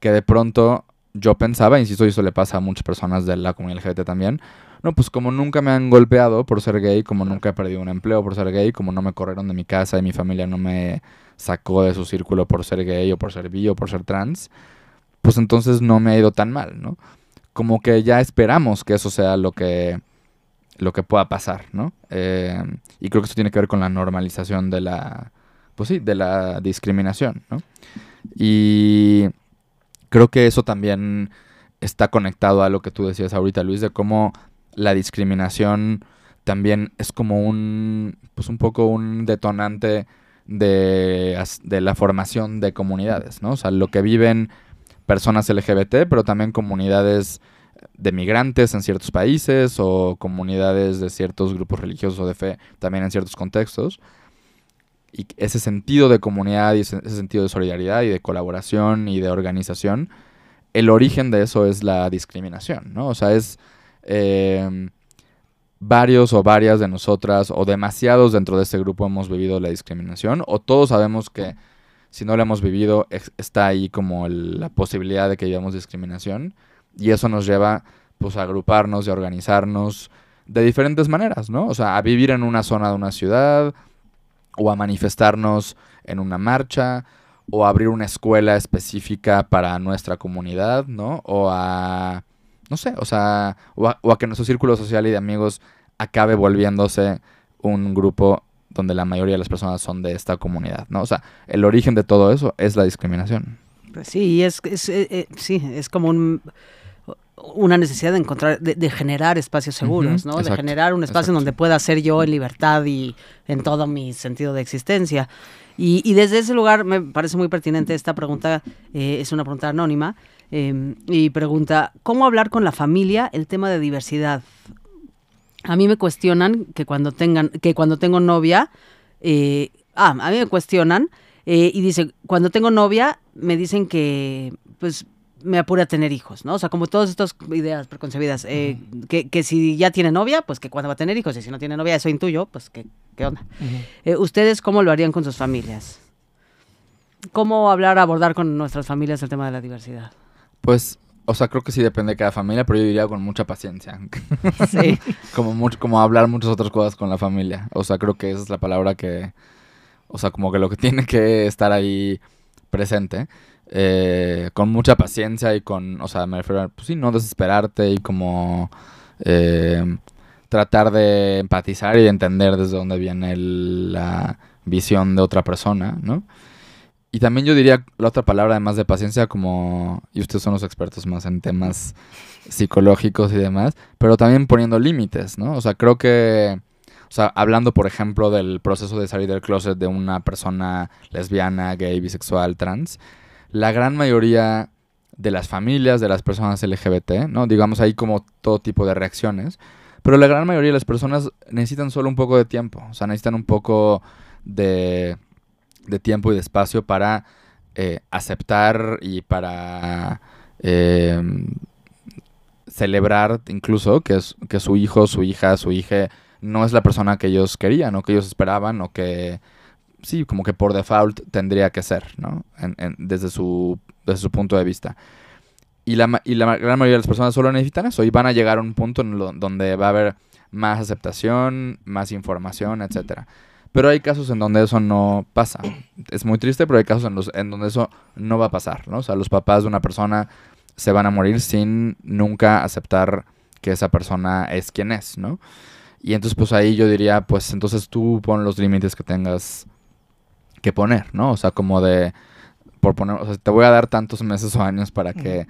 que de pronto yo pensaba, insisto, y eso le pasa a muchas personas de la comunidad LGBT también, no, pues como nunca me han golpeado por ser gay, como nunca he perdido un empleo por ser gay, como no me corrieron de mi casa y mi familia no me sacó de su círculo por ser gay o por ser bi o por ser trans, pues entonces no me ha ido tan mal, ¿no? Como que ya esperamos que eso sea lo que, lo que pueda pasar, ¿no? Eh, y creo que eso tiene que ver con la normalización de la, pues sí, de la discriminación, ¿no? Y creo que eso también está conectado a lo que tú decías ahorita, Luis, de cómo la discriminación también es como un, pues un poco un detonante de, de la formación de comunidades, ¿no? O sea, lo que viven personas LGBT, pero también comunidades de migrantes en ciertos países o comunidades de ciertos grupos religiosos o de fe también en ciertos contextos. Y ese sentido de comunidad y ese, sentido de solidaridad y de colaboración y de organización, el origen de eso es la discriminación, ¿no? O sea, es eh, varios o varias de nosotras o demasiados dentro de este grupo hemos vivido la discriminación o todos sabemos que si no la hemos vivido está ahí como la posibilidad de que vivamos discriminación y eso nos lleva pues a agruparnos y a organizarnos de diferentes maneras, ¿no? O sea, a vivir en una zona de una ciudad o a manifestarnos en una marcha o a abrir una escuela específica para nuestra comunidad, ¿no? O a no sé, o sea, o a, que nuestro círculo social y de amigos acabe volviéndose un grupo donde la mayoría de las personas son de esta comunidad, ¿no? O sea, el origen de todo eso es la discriminación. Pues sí, es, es, eh, eh, sí, es como un- una necesidad de encontrar, de, de generar espacios seguros, ¿no? De generar un espacio exacto. en donde pueda ser yo en libertad y en todo mi sentido de existencia. Y, y desde ese lugar me parece muy pertinente esta pregunta, eh, es una pregunta anónima, eh, y pregunta, ¿cómo hablar con la familia el tema de diversidad? A mí me cuestionan que cuando tengan, que cuando tengo novia, eh, ah, a mí me cuestionan eh, y dice, cuando tengo novia, me dicen que, pues, me apure a tener hijos, ¿no? O sea, como todas estas ideas preconcebidas, eh, que, que si ya tiene novia, pues que cuando va a tener hijos, y si no tiene novia, eso intuyo, pues que, ¿qué onda? Eh, ¿Ustedes cómo lo harían con sus familias? ¿Cómo hablar, abordar con nuestras familias el tema de la diversidad? Pues, o sea, creo que sí depende de cada familia, pero yo diría con mucha paciencia. Sí. <laughs> como, mucho, como hablar muchas otras cosas con la familia. O sea, creo que esa es la palabra que, o sea, como que lo que <laughs> tiene que estar ahí presente. Eh, con mucha paciencia y con, o sea, me refiero a, pues sí, no desesperarte y como eh, tratar de empatizar y de entender desde dónde viene la visión de otra persona, ¿no? Y también yo diría la otra palabra, además de paciencia, como, y ustedes son los expertos más en temas psicológicos y demás, pero también poniendo límites, ¿no? O sea, creo que, o sea, hablando, por ejemplo, del proceso de salir del closet de una persona lesbiana, gay, bisexual, trans, la gran mayoría de las familias, de las personas LGBT, ¿no? Digamos, hay como todo tipo de reacciones, pero la gran mayoría de las personas necesitan solo un poco de tiempo, o sea, necesitan un poco de, de tiempo y de espacio para eh, aceptar y para eh, celebrar incluso que, que su hijo, su hija, su hija no es la persona que ellos querían o que ellos esperaban o que sí, como que por default tendría que ser, ¿no? En- en- desde, su, desde su punto de vista. Y la, y la gran mayoría de las personas solo necesitan eso y van a llegar a un punto en lo- donde va a haber más aceptación, más información, etcétera. Pero hay casos en donde eso no pasa. Es muy triste, pero hay casos en, los, en donde eso no va a pasar, ¿no? O sea, los papás de una persona se van a morir sin nunca aceptar que esa persona es quien es, ¿no? Y entonces, pues ahí yo diría, pues entonces tú pon los límites que tengas que poner, ¿no? O sea, como de, por poner, o sea, te voy a dar tantos meses o años para que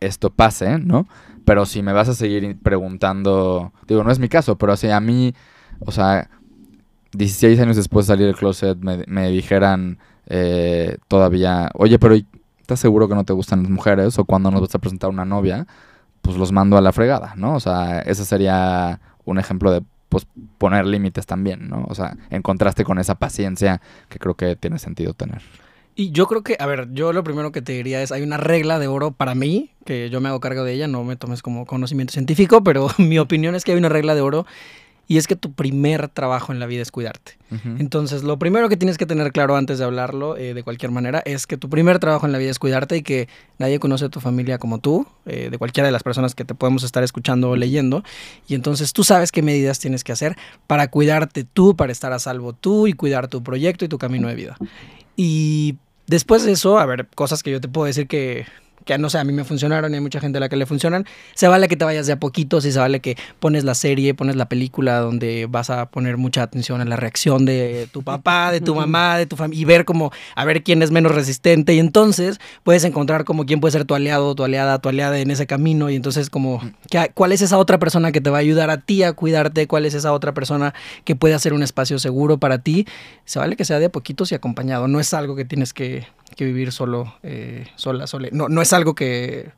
esto pase, ¿no? Pero si me vas a seguir preguntando, digo, no es mi caso, pero si a mí, o sea, 16 años después de salir del closet me, me dijeran eh, todavía, oye, pero ¿estás seguro que no te gustan las mujeres? O cuando nos vas a presentar una novia, pues los mando a la fregada, ¿no? O sea, ese sería un ejemplo de pues, poner límites también, ¿no? O sea, en contraste con esa paciencia que creo que tiene sentido tener. Y yo creo que, a ver, yo lo primero que te diría es, hay una regla de oro para mí, que yo me hago cargo de ella, no me tomes como conocimiento científico, pero <laughs> mi opinión es que hay una regla de oro y es que tu primer trabajo en la vida es cuidarte. Entonces, lo primero que tienes que tener claro antes de hablarlo, eh, de cualquier manera, es que tu primer trabajo en la vida es cuidarte y que nadie conoce a tu familia como tú, eh, de cualquiera de las personas que te podemos estar escuchando o leyendo. Y entonces tú sabes qué medidas tienes que hacer para cuidarte tú, para estar a salvo tú y cuidar tu proyecto y tu camino de vida. Y después de eso, a ver, cosas que yo te puedo decir que que no sé, a mí me funcionaron y hay mucha gente a la que le funcionan, se vale que te vayas de a poquitos y se vale que pones la serie, pones la película donde vas a poner mucha atención en la reacción de tu papá, de tu mamá, de tu familia y ver como a ver quién es menos resistente. Y entonces puedes encontrar como quién puede ser tu aliado, tu aliada, tu aliada en ese camino. Y entonces como cuál es esa otra persona que te va a ayudar a ti a cuidarte, cuál es esa otra persona que puede hacer un espacio seguro para ti, se vale que sea de a poquitos y acompañado, no es algo que tienes que que vivir solo, eh, sola, sola. No, no es algo que,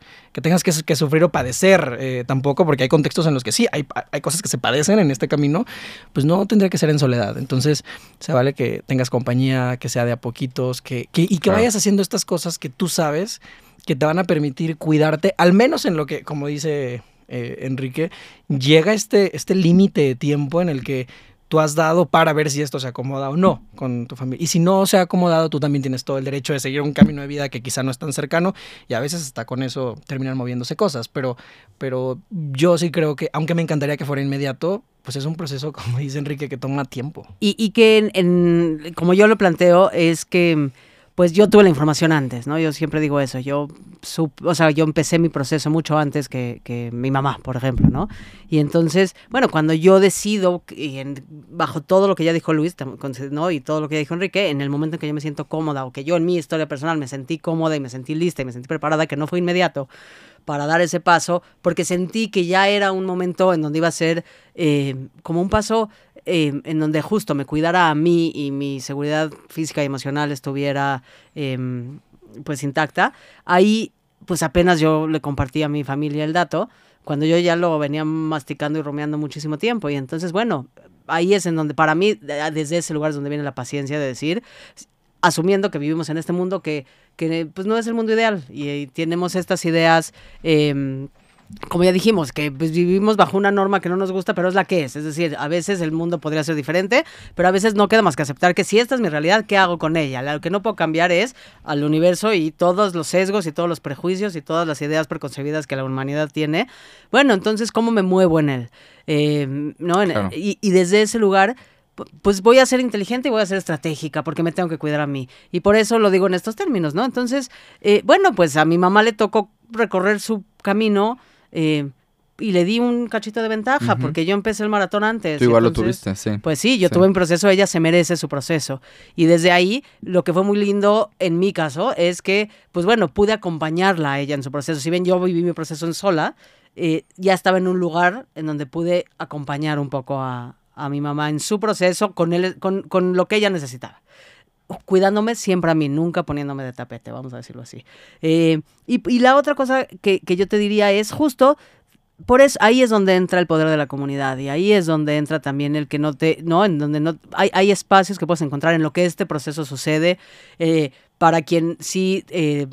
tengas que, sufrir o padecer eh, tampoco, porque hay contextos en los que sí, hay, hay, cosas que se padecen en este camino, pues no tendría que ser en soledad. Entonces, se vale que tengas compañía, que sea de a poquitos, que, y que vayas haciendo estas cosas que tú sabes que te van a permitir cuidarte, al menos en lo que, como dice eh, Enrique, llega este, este límite de tiempo en el que tú has dado para ver si esto se acomoda o no con tu familia. Y si no se ha acomodado, tú también tienes todo el derecho de seguir un camino de vida que quizá no es tan cercano y a veces hasta con eso terminan moviéndose cosas. Pero, pero yo sí creo que, aunque me encantaría que fuera inmediato, pues es un proceso, <laughs> como dice Enrique, que toma tiempo. Y, y que, en, como yo lo planteo, es que pues yo tuve la información antes, ¿no? Yo siempre digo eso, yo, o sea, yo empecé mi proceso mucho antes que, mi mamá, por ejemplo, ¿no? Y entonces, bueno, cuando yo decido, bajo todo lo que ya dijo Luis, ¿no? Y todo lo que ya dijo Enrique, en el momento en que yo me siento cómoda o que yo en mi historia personal me sentí cómoda y me sentí lista y me sentí preparada, que no fue inmediato, para dar ese paso, porque sentí que ya era un momento en donde iba a ser eh, como un paso Em, en donde justo me cuidara a mí y mi seguridad física y emocional estuviera em, pues intacta, ahí pues apenas yo le compartí a mi familia el dato, cuando yo ya lo venía masticando y rumiando muchísimo tiempo. Y entonces, bueno, ahí es en donde para mí, desde ese lugar es donde viene la paciencia de decir, asumiendo que vivimos en este mundo que, que pues no es el mundo ideal y, tenemos estas ideas eh, como ya dijimos, que pues, vivimos bajo una norma que no nos gusta, pero es la que es. Es decir, a veces el mundo podría ser diferente, pero a veces no queda más que aceptar que si esta es mi realidad, ¿qué hago con ella? Lo que no puedo cambiar es al universo y todos los sesgos y todos los prejuicios y todas las ideas preconcebidas que la humanidad tiene. Bueno, entonces, ¿cómo me muevo en él? Eh, ¿no? y, y desde ese lugar pues voy a ser inteligente y voy a ser estratégica porque me tengo que cuidar a mí. Y por eso lo digo en estos términos, ¿no? Entonces, eh, bueno, pues a mi mamá le tocó recorrer su camino eh, y le di un cachito de ventaja porque yo empecé el maratón antes. Tú igual lo tuviste, sí. Pues sí, yo tuve un proceso, ella se merece su proceso. Y desde ahí, lo que fue muy lindo en mi caso es que, pues bueno, pude acompañarla a ella en su proceso. Si bien yo viví mi proceso en sola, eh, ya estaba en un lugar en donde pude acompañar un poco a, a mi mamá en su proceso con, él, con, con lo que ella necesitaba cuidándome siempre a mí, nunca poniéndome de tapete, vamos a decirlo así. Eh, y, la otra cosa que, yo te diría es justo, por eso ahí es donde entra el poder de la comunidad y ahí es donde entra también el que no te, no, en donde no, hay, hay espacios que puedes encontrar en lo que este proceso sucede eh, para quien sí... Eh,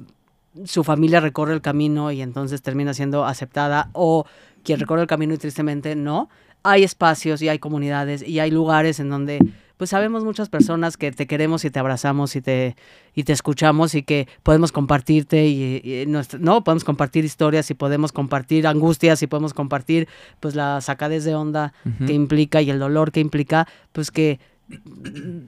su familia recorre el camino y entonces termina siendo aceptada o quien recorre el camino y tristemente no, hay espacios y hay comunidades y hay lugares en donde pues sabemos muchas personas que te queremos y te abrazamos y te, y te escuchamos y que podemos compartirte y, no, podemos compartir historias y podemos compartir angustias y podemos compartir pues la sacadez de onda que implica y el dolor que implica, pues que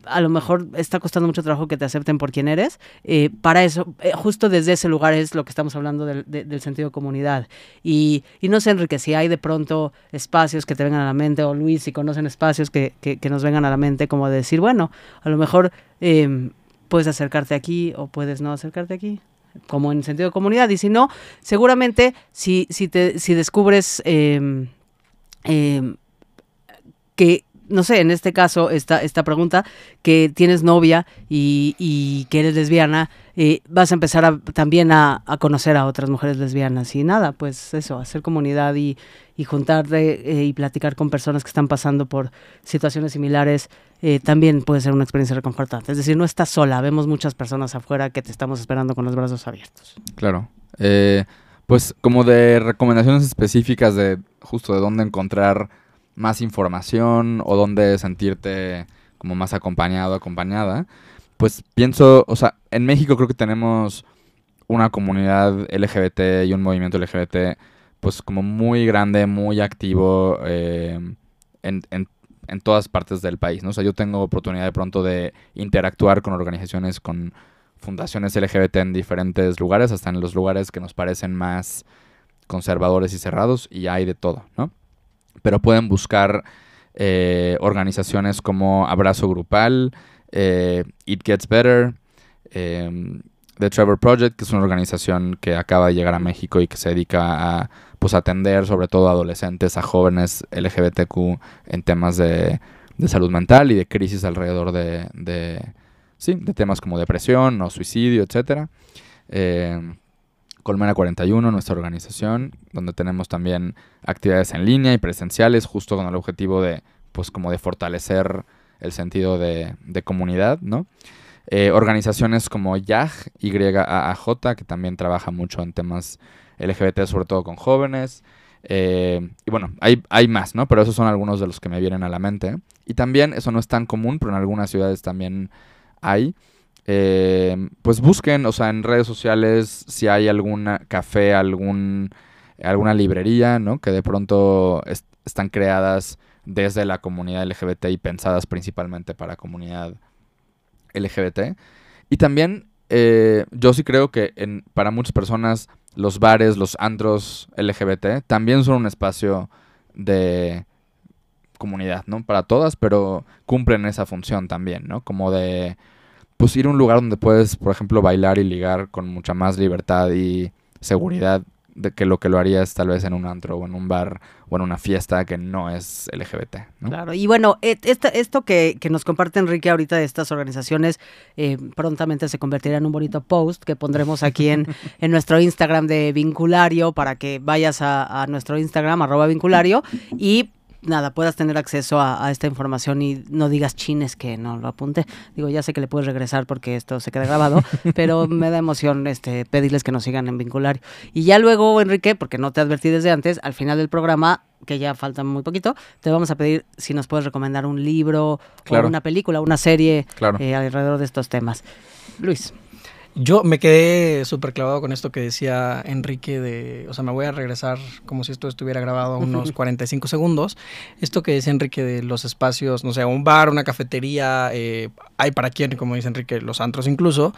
a lo mejor está costando mucho trabajo que te acepten por quien eres. Eh, para eso, eh, justo desde ese lugar es lo que estamos hablando del, sentido de comunidad. Y, no sé, Enrique, si hay de pronto espacios que te vengan a la mente, o Luis, si conocen espacios que, nos vengan a la mente, como de decir, bueno, a lo mejor em, puedes acercarte aquí o puedes no acercarte aquí como en sentido de comunidad. Y si no, seguramente si, si, te, si descubres em, em, que no sé, en este caso, esta, esta pregunta, que tienes novia y, y que eres lesbiana, eh, vas a empezar también a, a conocer a otras mujeres lesbianas y nada, pues eso, hacer comunidad y, y juntarte eh, y platicar con personas que están pasando por situaciones similares eh, también puede ser una experiencia reconfortante. Es decir, no estás sola, vemos muchas personas afuera que te estamos esperando con los brazos abiertos. Claro. Eh, pues como de recomendaciones específicas de justo de dónde encontrar más información o dónde sentirte como más acompañado, acompañada, pues pienso, o sea, en México creo que tenemos una comunidad LGBT y un movimiento LGBT pues como muy grande, muy activo eh, en, en- en todas partes del país, ¿no? O sea, yo tengo oportunidad de pronto de interactuar con organizaciones, con fundaciones LGBT en diferentes lugares, hasta en los lugares que nos parecen más conservadores y cerrados, y hay de todo, ¿no? Pero pueden buscar eh, organizaciones como Abrazo Grupal, eh, It Gets Better, eh, The Trevor Project, que es una organización que acaba de llegar a México y que se dedica a pues, atender sobre todo a adolescentes, a jóvenes LGBTQ en temas de, salud mental y de crisis alrededor de, sí, de temas como depresión o suicidio, etcétera. Colmena 41, nuestra organización, donde tenemos también actividades en línea y presenciales, justo con el objetivo de, pues, como de fortalecer el sentido de, de comunidad, ¿no? Eh, organizaciones como YAJ, YAAJ, que también trabaja mucho en temas LGBT, sobre todo con jóvenes. Eh, y bueno, hay, hay más, ¿no? Pero esos son algunos de los que me vienen a la mente. Y también, eso no es tan común, pero en algunas ciudades también hay. Eh, pues busquen, o sea, en redes sociales si hay algún café, algún, alguna librería, ¿no? Que de pronto est- están creadas desde la comunidad LGBT y pensadas principalmente para comunidad LGBT. Y también eh, yo sí creo que para muchas personas los bares, los antros LGBT también son un espacio de comunidad, ¿no? Para todas, pero cumplen esa función también, ¿no? Como de, pues ir a un lugar donde puedes, por ejemplo, bailar y ligar con mucha más libertad y seguridad de que lo que lo harías tal vez en un antro o en un bar o en una fiesta que no es LGBT, ¿no? Claro, y bueno, et- esta- esto que, que nos comparte Enrique ahorita de estas organizaciones, eh, prontamente se convertirá en un bonito post que pondremos aquí en, <laughs> en nuestro Instagram de Vinculario para que vayas a, a nuestro Instagram, arroba Vinculario, y nada, puedas tener acceso a, a esta información y no digas chines que no lo apunte. Digo, ya sé que le puedes regresar porque esto se queda grabado, <laughs> pero me da emoción este pedirles que nos sigan en Vinculario. Y ya luego, Enrique, porque no te advertí desde antes, al final del programa, que ya falta muy poquito, te vamos a pedir si nos puedes recomendar un libro Claro. o una película, una serie Claro. eh, alrededor de estos temas. Luis. Yo me quedé súper clavado con esto que decía Enrique de, o sea, me voy a regresar como si esto estuviera grabado unos 45 segundos. Esto que decía Enrique de los espacios, no sé, un bar, una cafetería, eh, hay para quien, como dice Enrique, los antros incluso,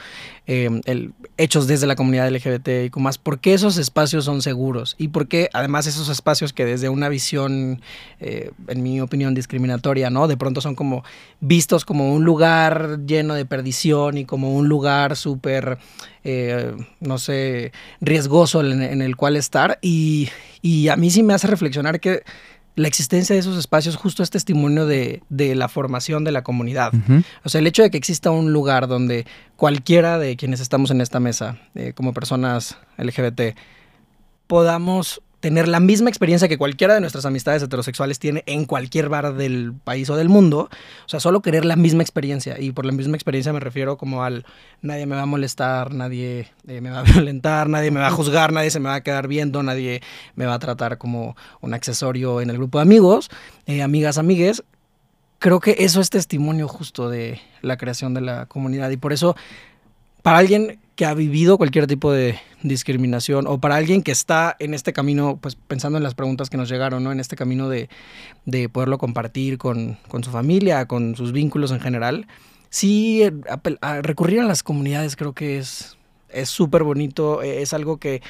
eh, el- hechos desde la comunidad LGBT y más. ¿Por qué esos espacios son seguros? Y por qué además esos espacios que desde una visión, eh, en mi opinión, discriminatoria, ¿no? De pronto son como vistos como un lugar lleno de perdición y como un lugar súper, eh, no sé, riesgoso en, en el cual estar. Y, y a mí sí me hace reflexionar que la existencia de esos espacios justo es testimonio de, de la formación de la comunidad. O sea, el hecho de que exista un lugar donde cualquiera de quienes estamos en esta mesa, eh, como personas LGBT, podamos tener la misma experiencia que cualquiera de nuestras amistades heterosexuales tiene en cualquier bar del país o del mundo. O sea, solo querer la misma experiencia. Y por la misma experiencia me refiero como al nadie me va a molestar, nadie eh, me va a <laughs> violentar, nadie me va a juzgar, nadie se me va a quedar viendo, nadie me va a tratar como un accesorio en el grupo de amigos, eh, amigas, amigues. Creo que eso es testimonio justo de la creación de la comunidad. Y por eso, para alguien que ha vivido cualquier tipo de discriminación o para alguien que está en este camino, pues pensando en las preguntas que nos llegaron, ¿no? En este camino de, de poderlo compartir con, con su familia, con sus vínculos en general, sí, eh, a recurrir a las comunidades creo que es es súper bonito, eh, es algo que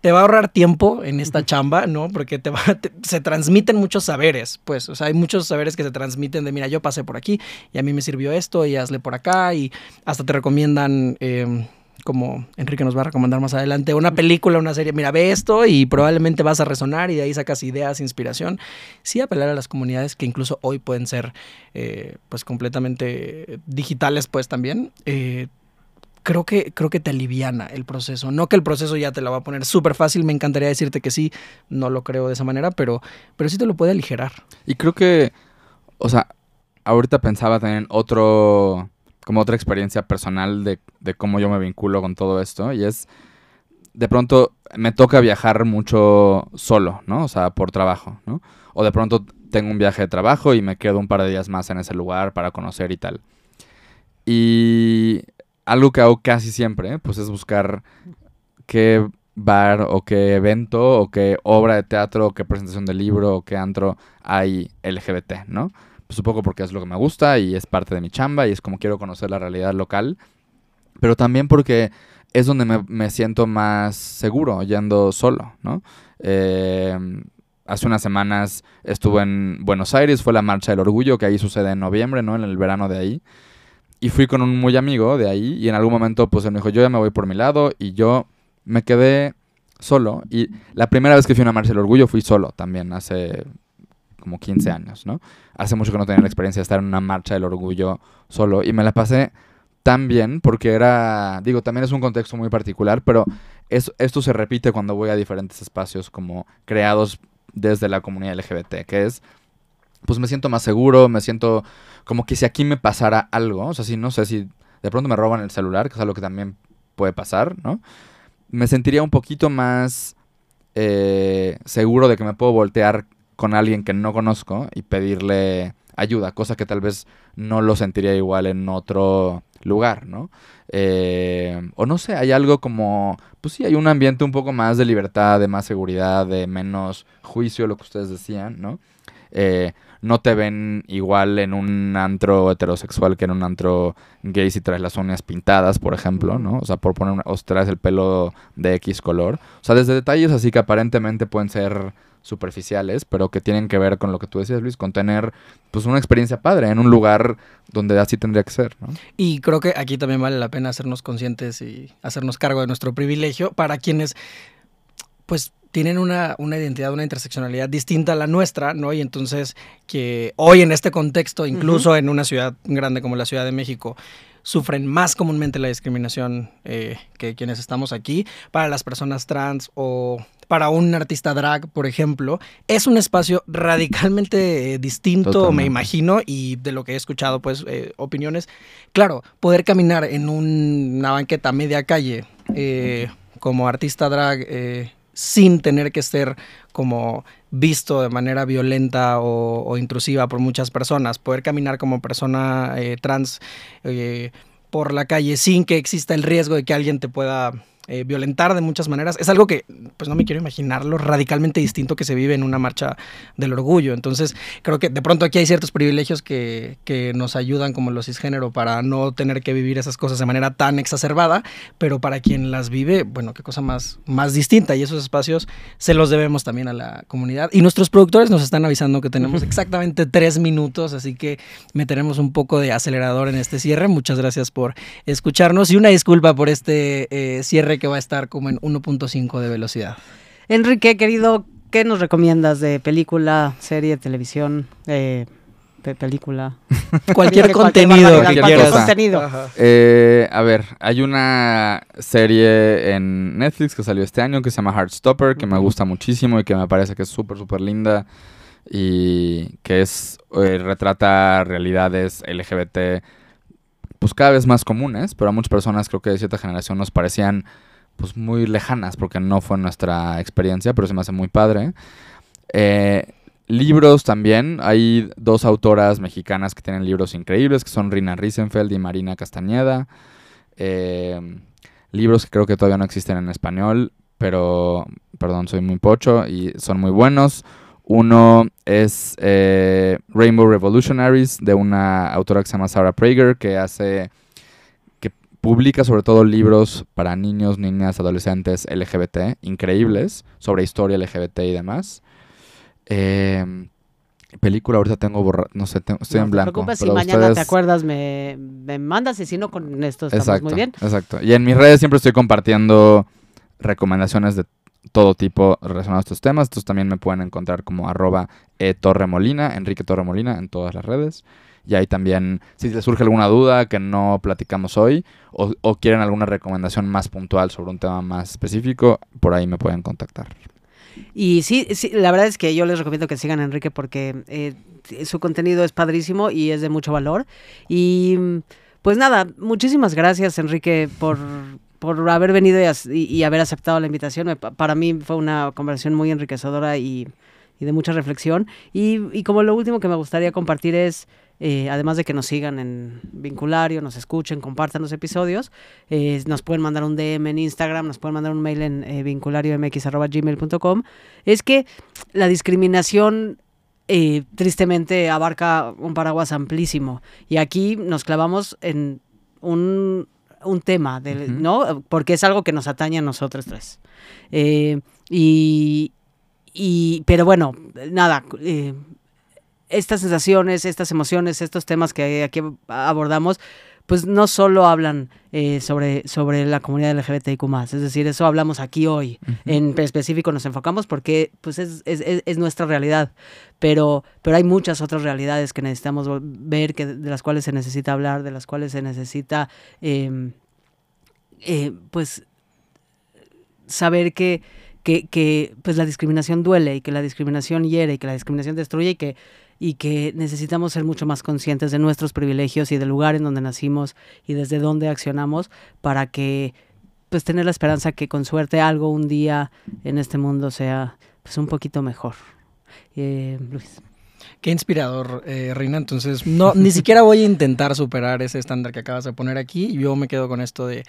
te va a ahorrar tiempo en esta chamba, ¿no? Porque te va, te- se transmiten muchos saberes, pues, o sea, hay muchos saberes que se transmiten de, mira, yo pasé por aquí y a mí me sirvió esto y hazle por acá y hasta te recomiendan, eh, como Enrique nos va a recomendar más adelante, una película, una serie, mira, ve esto y probablemente vas a resonar y de ahí sacas ideas, inspiración. Sí apelar a las comunidades que incluso hoy pueden ser eh, pues completamente digitales pues también. Eh, creo que, creo que te aliviana el proceso. No que el proceso ya te la va a poner súper fácil, me encantaría decirte que sí, no lo creo de esa manera, pero, pero sí te lo puede aligerar. Y creo que, o sea, ahorita pensaba también otro como otra experiencia personal de, cómo yo me vinculo con todo esto. Y es, de pronto me toca viajar mucho solo, ¿no? O sea, por trabajo, ¿no? O de pronto tengo un viaje de trabajo y me quedo un par de días más en ese lugar para conocer y tal. Y algo que hago casi siempre, pues es buscar qué bar o qué evento o qué obra de teatro o qué presentación de libro o qué antro hay LGBT, ¿no? Pues poco porque es lo que me gusta y es parte de mi chamba y es como quiero conocer la realidad local, pero también porque es donde me, siento más seguro yendo solo, ¿no? Em, hace unas semanas estuve en Buenos Aires, fue la Marcha del Orgullo, que ahí sucede en noviembre, ¿no? En el verano de ahí. Y fui con un muy amigo de ahí y en algún momento pues él me dijo, yo ya me voy por mi lado y yo me quedé solo. Y la primera vez que fui a una Marcha del Orgullo fui solo también, hace como 15 años, ¿no? Hace mucho que no tenía la experiencia de estar en una marcha del orgullo solo y me la pasé tan bien porque era, digo, también es un contexto muy particular, pero esto se repite cuando voy a diferentes espacios como creados desde la comunidad LGBT, que es, pues me siento más seguro, me siento como que si aquí me pasara algo, o sea, si no sé si de pronto me roban el celular, que es algo que también puede pasar, ¿no? Me sentiría un poquito más eh, seguro de que me puedo voltear con alguien que no conozco y pedirle ayuda, cosa que tal vez no lo sentiría igual en otro lugar, ¿no? Eh, o no sé, hay algo como, pues sí, hay un ambiente un poco más de libertad, de más seguridad, de menos juicio, lo que ustedes decían, ¿no? Eh, no te ven igual en un antro heterosexual que en un antro gay si traes las uñas pintadas, por ejemplo, ¿no? O sea, por poner, o traes el pelo de X color. O sea, desde detalles así que aparentemente pueden ser superficiales, pero que tienen que ver con lo que tú decías, Luis, con tener pues una experiencia padre en un lugar donde así tendría que ser. ¿no? Y creo que aquí también vale la pena hacernos conscientes y hacernos cargo de nuestro privilegio para quienes pues tienen una, una, identidad, una interseccionalidad distinta a la nuestra, ¿no? Y entonces que hoy en este contexto, incluso en una ciudad grande como la Ciudad de México, sufren más comúnmente la discriminación eh, que quienes estamos aquí. Para las personas trans o para un artista drag, por ejemplo, es un espacio radicalmente eh, distinto, me imagino, y de lo que he escuchado, pues, eh, opiniones. Claro, poder caminar en una banqueta media calle como artista drag sin tener que ser como visto de manera violenta o, intrusiva por muchas personas, poder caminar como persona eh, trans eh, por la calle sin que exista el riesgo de que alguien te pueda eh, violentar de muchas maneras. Es algo que, pues no me quiero imaginar lo radicalmente distinto que se vive en una marcha del orgullo. Entonces, creo que de pronto aquí hay ciertos privilegios que, que nos ayudan como los cisgénero para no tener que vivir esas cosas de manera tan exacerbada, pero para quien las vive, bueno, qué cosa más, más distinta. Y esos espacios se los debemos también a la comunidad. Y nuestros productores nos están avisando que tenemos <laughs> exactamente tres minutos, así que meteremos un poco de acelerador en este cierre. Muchas gracias por escucharnos y una disculpa por este eh, cierre que va a estar como en 1.5 de velocidad. Enrique, querido, ¿qué nos recomiendas de película, serie, televisión? Eh, película. <laughs> cualquier contenido que quieras. Contenido. Eh, a ver, hay una serie en Netflix que salió este año que se llama Heartstopper, que me gusta muchísimo y que me parece que es súper, súper linda y que es eh, retrata realidades LGBT pues cada vez más comunes, pero a muchas personas creo que de cierta generación nos parecían pues muy lejanas porque no fue nuestra experiencia, pero se me hace muy padre. Eh, libros también, hay dos autoras mexicanas que tienen libros increíbles, que son Rina Riesenfeld y Marina Castañeda. Eh, libros que creo que todavía no existen en español, pero, perdón, soy muy pocho y son muy buenos. Uno es eh, Rainbow Revolutionaries de una autora que se llama Sarah Prager, que hace publica sobre todo libros para niños, niñas, adolescentes LGBT, increíbles, sobre historia LGBT y demás. Em, Película ahorita tengo borrado, no sé, tengo- estoy no en te blanco. preocupes, si mañana te acuerdas me, me mandas y si no, con esto estamos Exacto, muy bien. exacto. Y en mis redes siempre estoy compartiendo recomendaciones de todo tipo relacionados a estos temas. Entonces también me pueden encontrar como arroba e Torremolina, Enrique Torremolina en todas las redes. Y ahí también, si les surge alguna duda que no platicamos hoy o, quieren alguna recomendación más puntual sobre un tema más específico, por ahí me pueden contactar. Y sí, sí, la verdad es que yo les recomiendo que sigan Enrique porque eh, su contenido es padrísimo y es de mucho valor. Y pues nada, muchísimas gracias Enrique por, por haber venido y, haber aceptado la invitación. Para mí fue una conversación muy enriquecedora y, de mucha reflexión. Y como lo último que me gustaría compartir es, eh, además de que nos sigan en Vinculario, nos escuchen, compartan los episodios, eh, nos pueden mandar un DM en Instagram, nos pueden mandar un mail en eh, vinculariomx.gmail.com, es que la discriminación eh, tristemente abarca un paraguas amplísimo. Y aquí nos clavamos en un, un tema, del-. ¿no? Porque es algo que nos atañe a nosotros tres. Y, y, pero bueno, nada, eh, estas sensaciones, estas emociones, estos temas que aquí abordamos, pues no solo hablan eh, sobre, sobre la comunidad LGBTIQ+, es decir, eso hablamos aquí hoy. En específico nos enfocamos porque pues es, es- es- es nuestra realidad, pero, pero hay muchas otras realidades que necesitamos ver, que, de las cuales se necesita hablar, de las cuales se necesita, eh, eh, pues, saber que, que, que, pues la discriminación duele y que la discriminación hiere y que la discriminación destruye y que, y que necesitamos ser mucho más conscientes de nuestros privilegios y del lugar en donde nacimos y desde dónde accionamos para que pues tener la esperanza que con suerte algo un día en este mundo sea pues un poquito mejor. Eh, Luis. Qué inspirador, eh, Reina. Entonces, no, ni siquiera voy a intentar superar ese estándar que acabas de poner aquí. Yo me quedo con esto de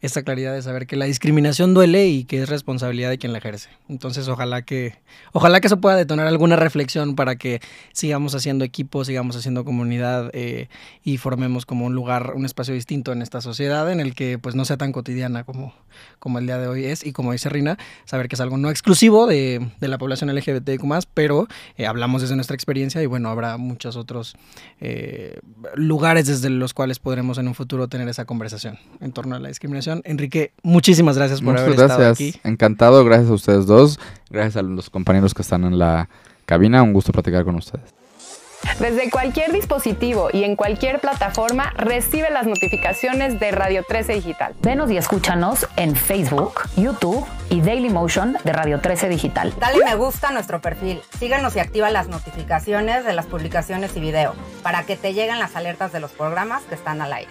esta claridad de saber que la discriminación duele y que es responsabilidad de quien la ejerce. Entonces, ojalá que, ojalá que eso pueda detonar alguna reflexión para que sigamos haciendo equipo, sigamos haciendo comunidad eh, y formemos como un lugar, un espacio distinto en esta sociedad en el que pues no sea tan cotidiana como, como el día de hoy es. Y como dice Rina, saber que es algo no exclusivo de, de la población LGBTQ+, pero eh, hablamos desde nuestra experiencia y bueno, habrá muchos otros eh, lugares desde los cuales podremos en un futuro tener esa conversación en torno a la discriminación. Enrique, muchísimas gracias por Muchas haber gracias. estado aquí. Encantado, gracias a ustedes dos. Gracias a los compañeros que están en la cabina. Un gusto platicar con ustedes. Desde cualquier dispositivo y en cualquier plataforma, recibe las notificaciones de Radio 13 Digital. Venos y escúchanos en Facebook, YouTube y Dailymotion de Radio 13 Digital. Dale me gusta a nuestro perfil. Síguenos y activa las notificaciones de las publicaciones y video para que te lleguen las alertas de los programas que están al aire.